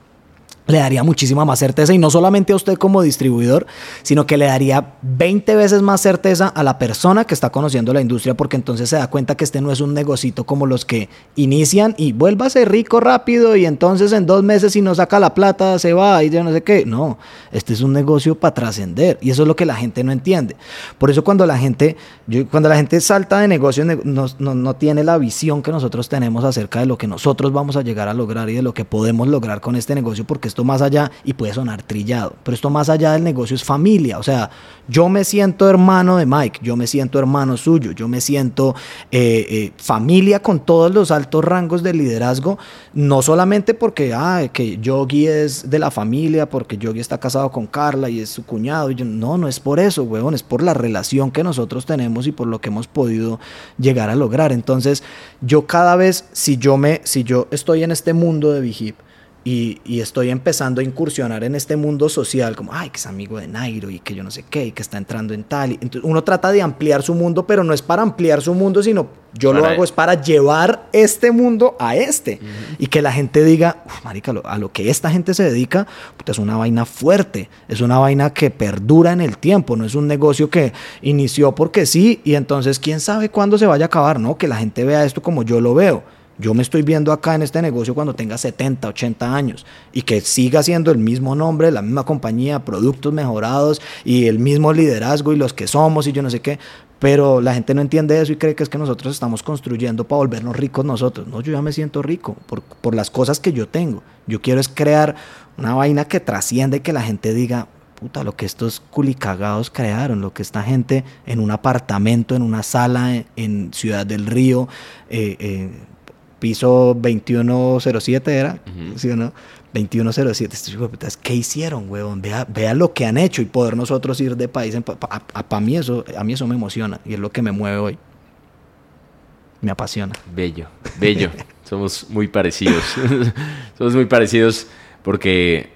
Le daría muchísima más certeza y no solamente a usted como distribuidor, sino que le daría 20 veces más certeza a la persona que está conociendo la industria porque entonces se da cuenta que este no es un negocito como los que inician y vuélvase rico rápido y entonces en dos meses si no saca la plata se va y ya no sé qué. No, este es un negocio para trascender y eso es lo que la gente no entiende. Por eso cuando la gente, cuando la gente salta de negocio no, no, no tiene la visión que nosotros tenemos acerca de lo que nosotros vamos a llegar a lograr y de lo que podemos lograr con este negocio porque esto más allá, y puede sonar trillado, pero esto más allá del negocio es familia. O sea, yo me siento hermano de Mike, yo me siento hermano suyo, yo me siento eh, eh, familia con todos los altos rangos de liderazgo, no solamente porque, ah, que Yogi es de la familia, porque Yogi está casado con Carla y es su cuñado. Y yo, no, no es por eso, weón, es por la relación que nosotros tenemos y por lo que hemos podido llegar a lograr. Entonces, yo cada vez, si yo me, si yo estoy en este mundo de Vigip, y, estoy empezando a incursionar en este mundo social, como, ay, que es amigo de Nairo y que yo no sé qué, y que está entrando en tal. Entonces uno trata de ampliar su mundo, pero no es para ampliar su mundo, sino yo lo hago es para llevar este mundo a este. Y que la gente diga, marica, a lo que esta gente se dedica, es una vaina fuerte, es una vaina que perdura en el tiempo, no es un negocio que inició porque sí, y entonces quién sabe cuándo se vaya a acabar, ¿no? Que la gente vea esto como yo lo veo yo me estoy viendo acá en este negocio cuando tenga 70, 80 años y que siga siendo el mismo nombre, la misma compañía, productos mejorados y el mismo liderazgo y los que somos y yo no sé qué. Pero la gente no entiende eso y cree que es que nosotros estamos construyendo para volvernos ricos nosotros. No, yo ya me siento rico por, por las cosas que yo tengo. Yo quiero es crear una vaina que trasciende, que la gente diga, puta, lo que estos culicagados crearon, lo que esta gente en un apartamento, en una sala en, Ciudad del Río, eh, eh, piso 2107 era, ¿sí o no? 2107. ¿Qué hicieron, huevón? Vea, vea lo que han hecho y poder nosotros ir de país. Para mí, eso, a mí eso me emociona y es lo que me mueve hoy. Me apasiona. Bello, bello. [LAUGHS] Somos muy parecidos. [LAUGHS] Somos muy parecidos porque,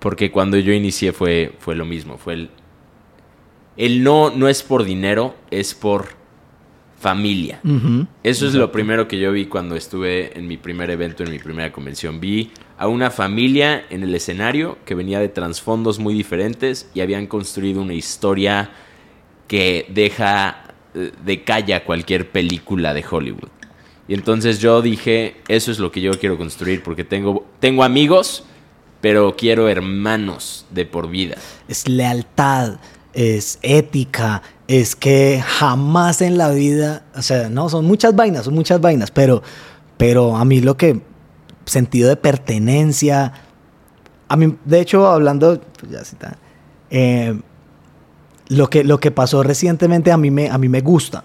porque cuando yo inicié fue, fue lo mismo. Fue el, el no, no es por dinero, es por familia. Eso es lo primero que yo vi cuando estuve en mi primer evento, en mi primera convención. Vi a una familia en el escenario que venía de trasfondos muy diferentes y habían construido una historia que deja eh, de calla cualquier película de Hollywood. Y entonces yo dije, eso es lo que yo quiero construir porque tengo, tengo amigos, pero quiero hermanos de por vida. Es lealtad, es ética, es que jamás en la vida, o sea, no, son muchas vainas, son muchas vainas, pero, pero a mí lo que, sentido de pertenencia, a mí, de hecho, hablando, ya está, eh, lo, que, lo que pasó recientemente a mí, me, a mí me gusta,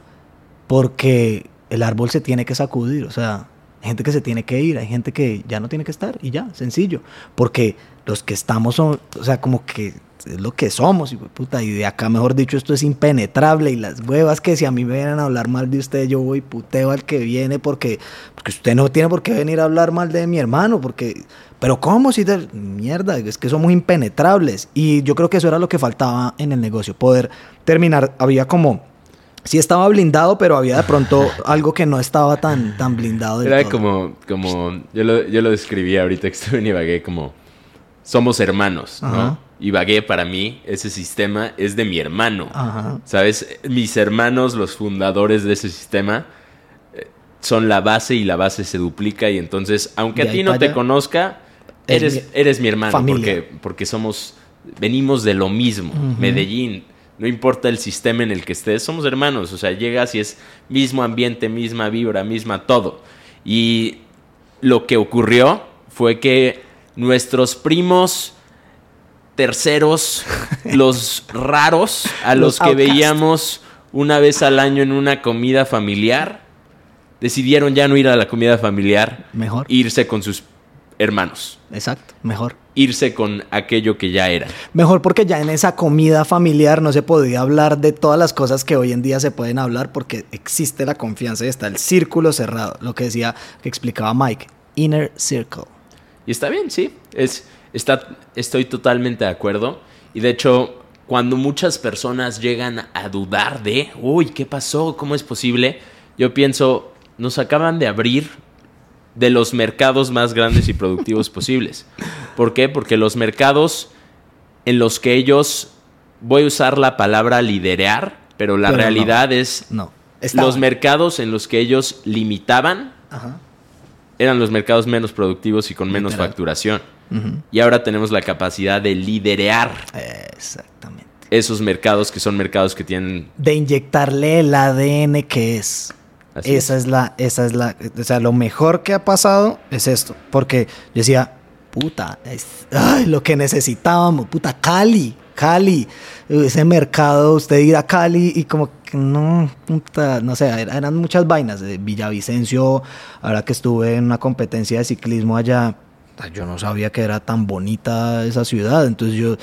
porque el árbol se tiene que sacudir, o sea, hay gente que se tiene que ir, hay gente que ya no tiene que estar y ya, sencillo, porque los que estamos son, o sea, como que es lo que somos, y, puta, y de acá, mejor dicho, esto es impenetrable. Y las huevas que si a mí me vienen a hablar mal de usted, yo voy puteo al que viene, porque, porque usted no tiene por qué venir a hablar mal de mi hermano, porque, pero ¿cómo? Si de mierda, es que somos impenetrables. Y yo creo que eso era lo que faltaba en el negocio, poder terminar. Había como sí estaba blindado, pero había de pronto [LAUGHS] algo que no estaba tan, tan blindado. Era como, como yo lo, yo lo describí ahorita que estuve en Ibagué, como somos hermanos, ¿no? Ibagué para mí, ese sistema es de mi hermano. ¿Sabes? Mis hermanos, los fundadores de ese sistema, eh, son la base y la base se duplica y entonces, aunque a ti no te conozca, eres, eres mi hermano porque, porque somos, venimos de lo mismo. Medellín, No importa el sistema en el que estés, somos hermanos. O sea, llegas y es mismo ambiente, misma vibra, misma todo. Y lo que ocurrió fue que nuestros primos terceros, los raros, a los, Los que outcast. veíamos una vez al año en una comida familiar, decidieron ya no ir a la comida familiar, Mejor. irse con sus hermanos, Exacto, mejor. irse con aquello que ya eran. Mejor porque ya en esa comida familiar no se podía hablar de todas las cosas que hoy en día se pueden hablar porque existe la confianza y está el círculo cerrado. Lo que decía, que explicaba Mike, inner circle. Y está bien, sí. Es, está, estoy totalmente de acuerdo. Y de hecho, cuando muchas personas llegan a dudar de, uy, ¿qué pasó? ¿Cómo es posible? Yo pienso, nos acaban de abrir de los mercados más grandes y productivos [LAUGHS] posibles. ¿Por qué? Porque los mercados en los que ellos, voy a usar la palabra liderar, pero la Pero no. realidad es No. Los mercados en los que ellos limitaban Ajá. eran los mercados menos productivos y con menos Literal. facturación. Y ahora tenemos la capacidad de liderear Exactamente. esos mercados que son mercados que tienen... De inyectarle el ADN que es. Así esa es. la, esa es la, o sea, lo mejor que ha pasado es esto, porque yo decía, puta, es, ay, lo que necesitábamos, puta, Cali, Cali, ese mercado, usted ir a Cali y como que no, puta, no sé, er- eran muchas vainas, de Villavicencio, ahora que estuve en una competencia de ciclismo allá, yo no sabía que era tan bonita esa ciudad, entonces yo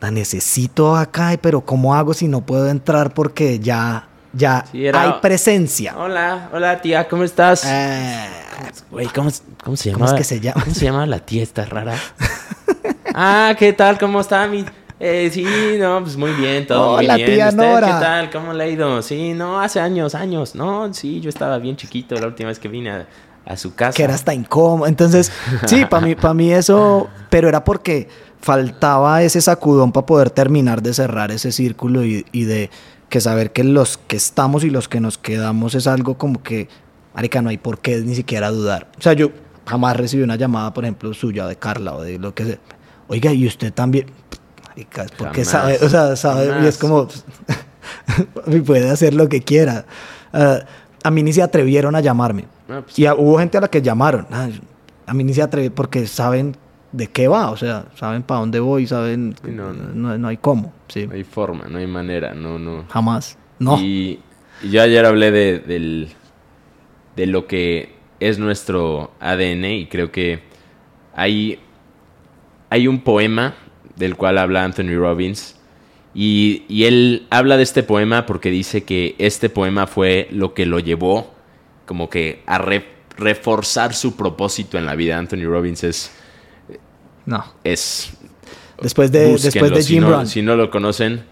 la necesito acá, pero ¿cómo hago si no puedo entrar porque ya, ya Sí, era- hay presencia? Hola, hola tía, ¿cómo estás? Ah, Güey, ¿cómo, cómo se ¿cómo llama? es que se llama? ¿Cómo se llama la tía esta rara? [LAUGHS] ah, ¿qué tal? ¿Cómo está mi...? Eh, sí, no, pues muy bien, todo Hola, muy bien. tía ¿Usted Nora. qué tal? ¿Cómo le ha ido? Sí, no, hace años, años. No, sí, yo estaba bien chiquito la última vez que vine a, a su casa. que era hasta incómodo. Entonces, [LAUGHS] sí, para mí, para mí eso, pero era porque faltaba ese sacudón para poder terminar de cerrar ese círculo y, y de que saber que los que estamos y los que nos quedamos es algo como que, marica, no hay por qué ni siquiera dudar. O sea, yo jamás recibí una llamada, por ejemplo, suya de Carla o de lo que sea. Oiga, ¿y usted también? Marica, porque Jamás, sabe, o sea, sabe, y es como, [LAUGHS] puede hacer lo que quiera. Ah, a mí ni se atrevieron a llamarme. No, pues, Y a- hubo gente a la que llamaron. Ah, a mí ni se atreve porque saben de qué va, o sea, saben para dónde voy, saben. No, no. no, no hay cómo, sí. no hay forma, no hay manera, no, no. Jamás. No. Y, y yo ayer hablé de, del- de lo que es nuestro ADN y creo que hay, hay un poema del cual habla Anthony Robbins y, y él habla de este poema porque dice que este poema fue lo que lo llevó como que a re- reforzar su propósito en la vida. Anthony Robbins es... No. es Después de, después de si Jim no, Rohn. Si no lo conocen,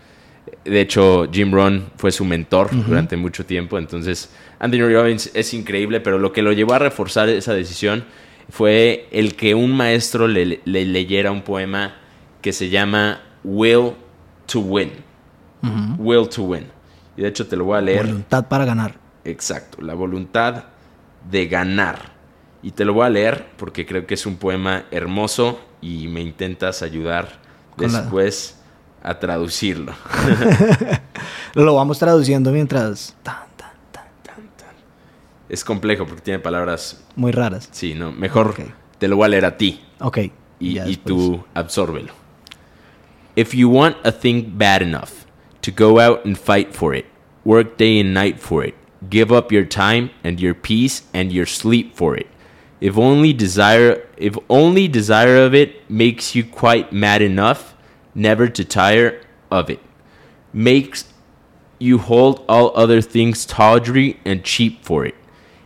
de hecho, Jim Rohn fue su mentor durante mucho tiempo. Entonces, Anthony Robbins es increíble, pero lo que lo llevó a reforzar esa decisión fue el que un maestro le, le leyera un poema que se llama Will to Win. Will to Win. Y de hecho, te lo voy a leer. Voluntad para ganar. Exacto, la voluntad de ganar. Y te lo voy a leer porque creo que es un poema hermoso y me intentas ayudar Con la- después a traducirlo. [LAUGHS] Lo vamos traduciendo mientras. tan, tan, tan, Es complejo porque tiene palabras, muy raras. sí, no, mejor te lo voy a leer a ti Ok. y, y tú absórbelo. If you want a thing bad enough to go out and fight for it, work day and night for it, give up your time and your peace and your sleep for it. If only desire if only desire of it makes you quite mad enough never to tire of it. Makes you hold all other things tawdry and cheap for it.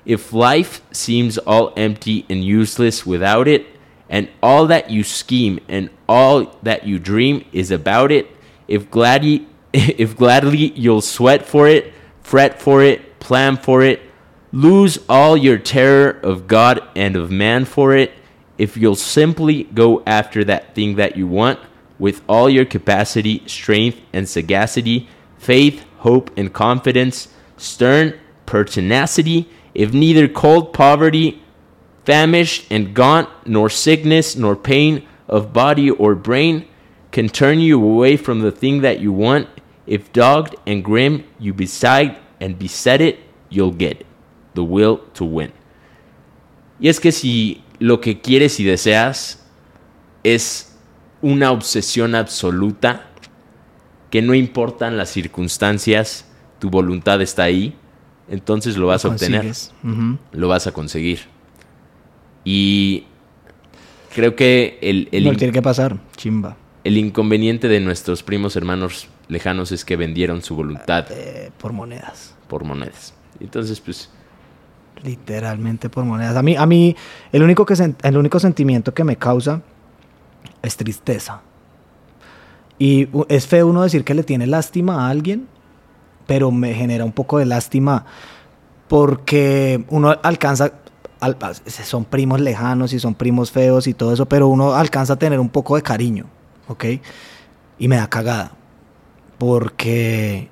If life seems all empty and useless without it, and all that you scheme and all that you dream is about it, if gladly [LAUGHS] if gladly you'll sweat for it, fret for it, plan for it, lose all your terror of God and of man for it, if you'll simply go after that thing that you want with all your capacity, strength, and sagacity, faith, hope, and confidence, stern pertinacity, if neither cold poverty, famished and gaunt, nor sickness, nor pain of body or brain can turn you away from the thing that you want, If dogged and grim you beside and beset it, you'll get it. The will to win. Y es que si lo que quieres y deseas es una obsesión absoluta, que no importan las circunstancias, tu voluntad está ahí, entonces lo vas a obtener, lo vas a conseguir. Y creo que el, el no tiene que pasar, chimba. el inconveniente de nuestros primos hermanos lejanos es que vendieron su voluntad Eh, por monedas. por monedas. Entonces, pues, Literalmente por monedas. A mí, a mí el, único que el único sentimiento que me causa es tristeza. Y es feo uno decir que le tiene lástima a alguien, pero me genera un poco de lástima porque uno alcanza, al- son primos lejanos y son primos feos y todo eso, pero uno alcanza a tener un poco de cariño, ¿ok? Y me da cagada. Porque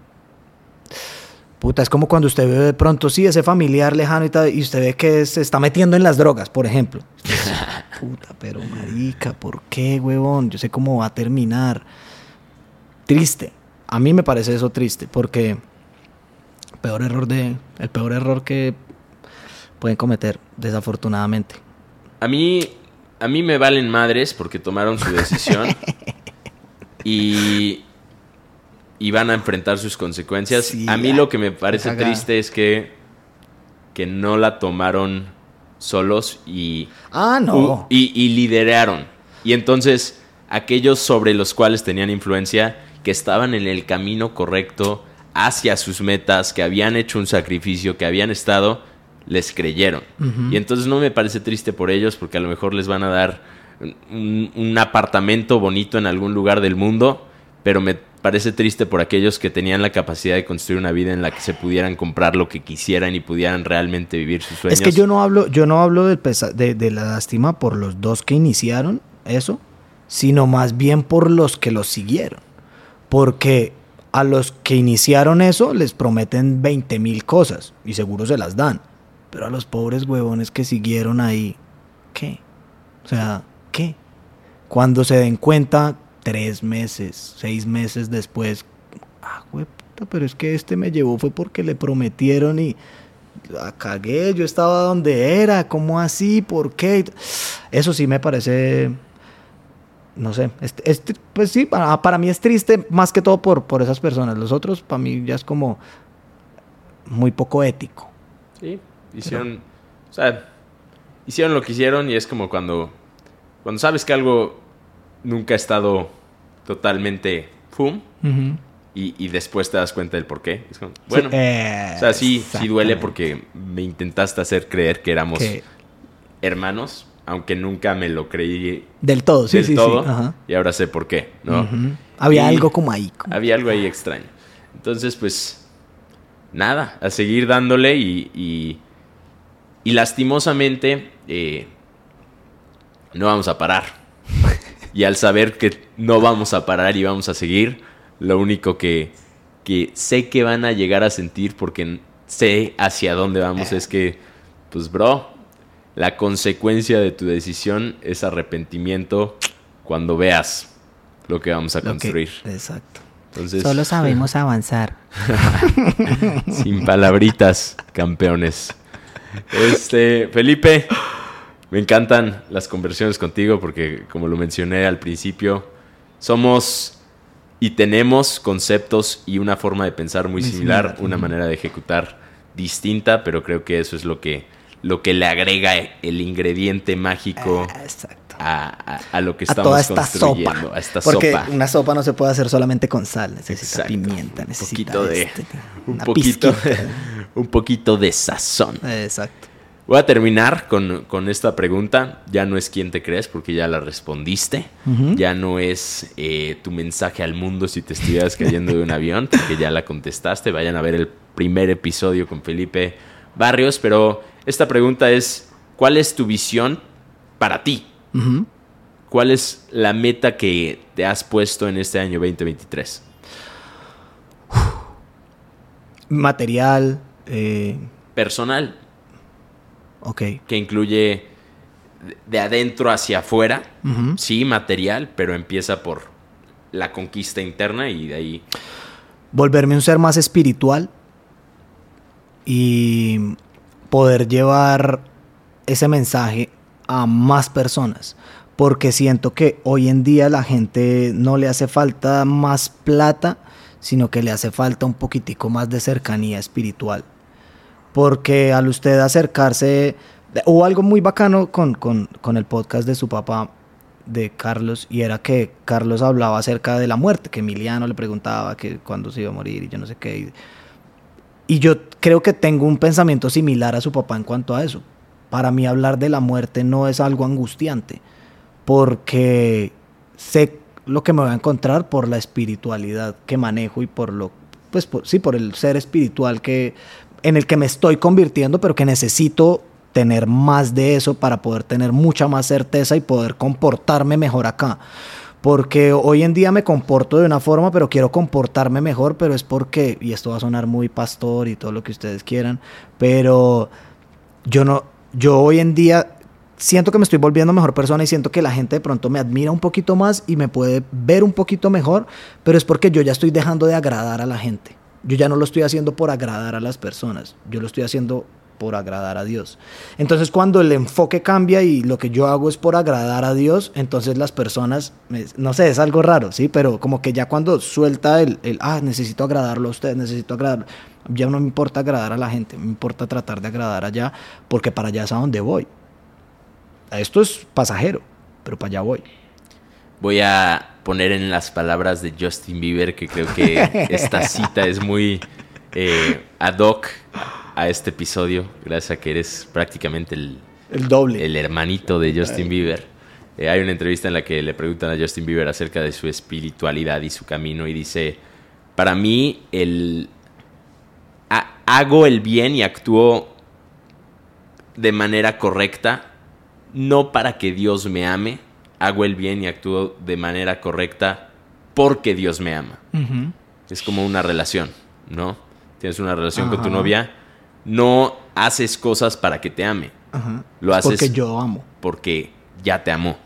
Puta, es como cuando usted ve de pronto, sí, ese familiar lejano y tal, y usted ve que se está metiendo en las drogas, por ejemplo. [LAUGHS] Puta, pero marica, ¿por qué, huevón? Yo sé cómo va a terminar. Triste. A mí me parece eso triste, porque peor error de, el peor error que pueden cometer, desafortunadamente. a mí, a mí me valen madres porque tomaron su decisión [LAUGHS] y, y van a enfrentar sus consecuencias. Sí, a mí lo que me parece triste es que, que no la tomaron solos y, Ah, no. y lideraron. Y entonces, aquellos sobre los cuales tenían influencia, que estaban en el camino correcto hacia sus metas, que habían hecho un sacrificio, que habían estado, les creyeron. Y entonces no me parece triste por ellos, porque a lo mejor les van a dar un, un apartamento bonito en algún lugar del mundo, pero me parece triste por aquellos que tenían la capacidad de construir una vida en la que se pudieran comprar lo que quisieran y pudieran realmente vivir sus sueños. Es que yo no hablo, yo no hablo pesa- de, de la lástima por los dos que iniciaron eso, sino más bien por los que los siguieron. Porque a los que iniciaron eso les prometen 20 mil cosas y seguro se las dan. Pero a los pobres huevones que siguieron ahí, ¿qué? O sea, ¿qué? Cuando se den cuenta, tres meses, seis meses después, ah, puta, pero es que este me llevó fue porque le prometieron y la cagué, yo estaba donde era, ¿cómo así? ¿Por qué? Eso sí me parece, no sé, es- es pues sí, para, para mí es triste más que todo por, por esas personas. Los otros, para mí ya es como muy poco ético. Sí, hicieron, o sea, hicieron lo que hicieron y es como cuando, cuando sabes que algo nunca ha estado totalmente pum y, y después te das cuenta del por qué. Es como, bueno, Sí, eh, o sea, sí, sí duele porque me intentaste hacer creer que éramos Que- hermanos, aunque nunca me lo creí del todo, sí, del sí, todo sí. ajá. y ahora sé por qué, ¿no? Había Y- algo como ahí. como- había algo ahí extraño. Entonces, pues, nada, a seguir dándole y, y, y lastimosamente eh, no vamos a parar. y al saber que no vamos a parar y vamos a seguir, lo único que, que sé que van a llegar a sentir porque sé hacia dónde vamos es que, pues, bro, la consecuencia de tu decisión es arrepentimiento cuando veas lo que vamos a lo que- construir. exacto. Entonces, Solo sabemos [LAUGHS] avanzar. sin palabritas, campeones. Este, Felipe, me encantan las conversiones contigo porque, como lo mencioné al principio, somos y tenemos conceptos y una forma de pensar muy Muy similar, similar, una manera de ejecutar distinta, pero creo que eso es lo que, lo que le agrega el ingrediente mágico Ah, Exacto. A, a- a lo que a estamos toda esta construyendo, sopa. a esta Porque sopa. una sopa no se puede hacer solamente con sal, necesita Exacto. pimienta, Un necesita poquito de- este, un poquito, [LAUGHS] un poquito de sazón. Exacto. Voy a terminar con, con esta pregunta. Ya no es quién te crees porque ya la respondiste. Ya no es eh, tu mensaje al mundo si te estuvieras cayendo de un avión porque ya la contestaste. Vayan a ver el primer episodio con Felipe Barrios. Pero esta pregunta es, ¿cuál es tu visión para ti? ¿Cuál es la meta que te has puesto en este año 2023? Material, eh, Personal, ok. que incluye de- de adentro hacia afuera. Sí, material, pero empieza por la conquista interna y de ahí volverme un ser más espiritual y poder llevar ese mensaje a más personas. Porque siento que hoy en día la gente no le hace falta más plata, sino que le hace falta un poquitico más de cercanía espiritual. Porque al usted acercarse, hubo algo muy bacano con, con, con el podcast de su papá, de Carlos y era que Carlos hablaba acerca de la muerte, que Emiliano le preguntaba que cuándo se iba a morir y yo no sé qué. Y yo creo que tengo un pensamiento similar a su papá en cuanto a eso. Para mí hablar de la muerte no es algo angustiante, porque sé lo que me voy a encontrar por la espiritualidad que manejo y por lo, pues sí, por el ser espiritual que en el que me estoy convirtiendo, pero que necesito tener más de eso para poder tener mucha más certeza y poder comportarme mejor acá. Porque hoy en día me comporto de una forma, pero quiero comportarme mejor, pero es porque, y esto va a sonar muy pastor y todo lo que ustedes quieran, pero yo no, yo hoy en día siento que me estoy volviendo mejor persona y siento que la gente de pronto me admira un poquito más y me puede ver un poquito mejor, pero es porque yo ya estoy dejando de agradar a la gente. Yo ya no lo estoy haciendo por agradar a las personas, yo lo estoy haciendo por agradar a Dios. Entonces cuando el enfoque cambia y lo que yo hago es por agradar a Dios, entonces las personas, no sé, es algo raro, ¿sí? Pero como que ya cuando suelta el, ah, necesito agradarlo a usted, necesito agradar, ya no me importa agradar a la gente, me importa tratar de agradar allá, porque para allá es a donde voy. Esto es pasajero, pero para allá voy. Voy a poner en las palabras de Justin Bieber, que creo que [LAUGHS] esta cita es muy eh, ad hoc a este episodio, gracias a que eres prácticamente el, el doble. El hermanito de Justin Bieber. Eh, hay una entrevista en la que le preguntan a Justin Bieber acerca de su espiritualidad y su camino y dice, para mí el hago el bien y actúo de manera correcta, no para que Dios me ame, hago el bien y actúo de manera correcta porque Dios me ama. Es como una relación, ¿no? Tienes una relación con tu novia no haces cosas para que te ame. Lo haces porque yo amo. Porque ya te amó.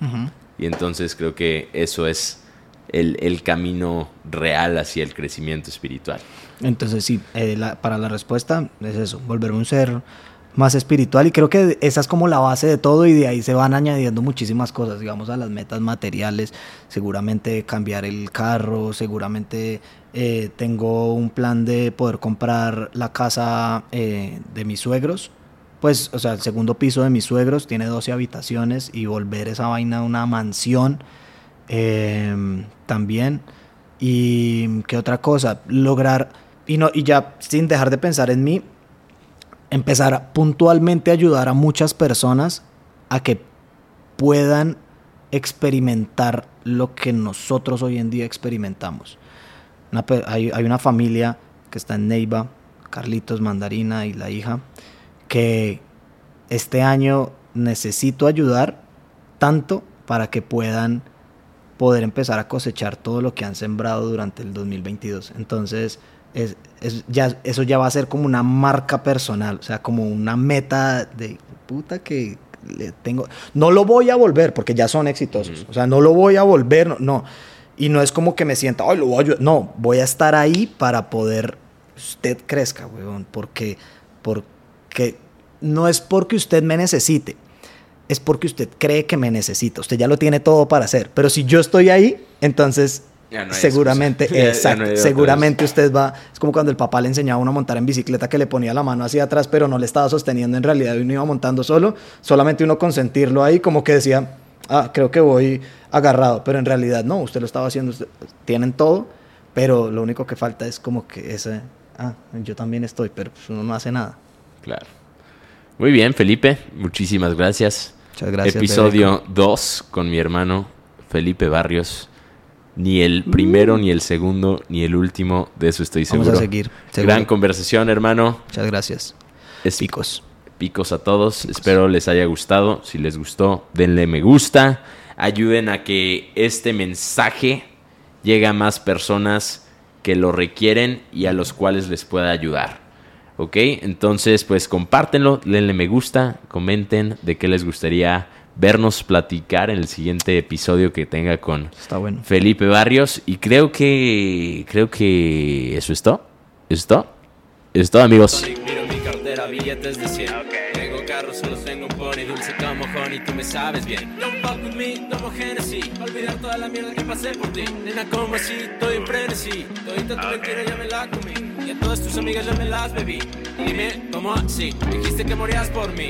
Y entonces creo que eso es el, camino real hacia el crecimiento espiritual. Entonces sí, eh, para la respuesta es eso, volverme un ser más espiritual. Y creo que esa es como la base de todo y de ahí se van añadiendo muchísimas cosas, digamos a las metas materiales, seguramente cambiar el carro, seguramente eh, tengo un plan de poder comprar la casa eh, de mis suegros, pues o sea el segundo piso de mis suegros tiene 12 habitaciones y volver esa vaina una mansión em, también. Y qué otra cosa, lograr y, no, y ya sin dejar de pensar en mí, empezar puntualmente a ayudar a muchas personas a que puedan experimentar lo que nosotros hoy en día experimentamos. hay, una familia que está en Neiva, Carlitos, Mandarina y la hija, que este año necesito ayudar tanto para que puedan poder empezar a cosechar todo lo que han sembrado durante el 2022. Entonces, es, ya, eso ya va a ser como una marca personal, o sea, como una meta de puta que le tengo. No lo voy a volver porque ya son exitosos, o sea, no lo voy a volver, no, Y no es como que me sienta, ay, lo voy a No, voy a estar ahí para poder usted crezca, weón, porque, porque no es porque usted me necesite, es porque usted cree que me necesita. Usted ya lo tiene todo para hacer, pero si yo estoy ahí, entonces seguramente, [LAUGHS] exacto, seguramente usted va, es como cuando el papá le enseñaba a uno a montar en bicicleta que le ponía la mano hacia atrás, pero no le estaba sosteniendo en realidad y uno iba montando solo, solamente uno consentirlo ahí como que decía, ah, creo que voy agarrado, pero en realidad no, usted lo estaba haciendo, tienen todo, pero lo único que falta es como que ese, ah, yo también estoy, pero pues uno no hace nada. Claro. Muy bien, Felipe, muchísimas gracias. Muchas gracias. Episodio 2 con mi hermano Felipe Barrios ni el primero, ni el segundo, ni el último. De eso estoy seguro. Vamos a seguir. Gran conversación, hermano. Muchas gracias. picos. Picos a todos. Espero les haya gustado. Si les gustó, denle me gusta. Ayuden a que este mensaje llegue a más personas que lo requieren y a los cuales les pueda ayudar. ¿Ok? Entonces, pues compártenlo, denle me gusta, comenten de qué les gustaría vernos platicar en el siguiente episodio que tenga con Está bueno. Felipe Barrios. Y creo que. Creo que. Eso es todo. Eso es todo. Eso es todo, amigos. Miro mi cartera, billetes de 100. Tengo carros, solo tengo un pony dulce como honey, tú me sabes bien. Don't fuck with me, tomo Genesis. Olvidar toda la mierda que pasé por ti. Nena, como así, estoy en frenesí. Todita tu mentira ya me la comí. Y a todas tus amigas ya me las bebí. Dime, ¿cómo así? Dijiste que morías por mí.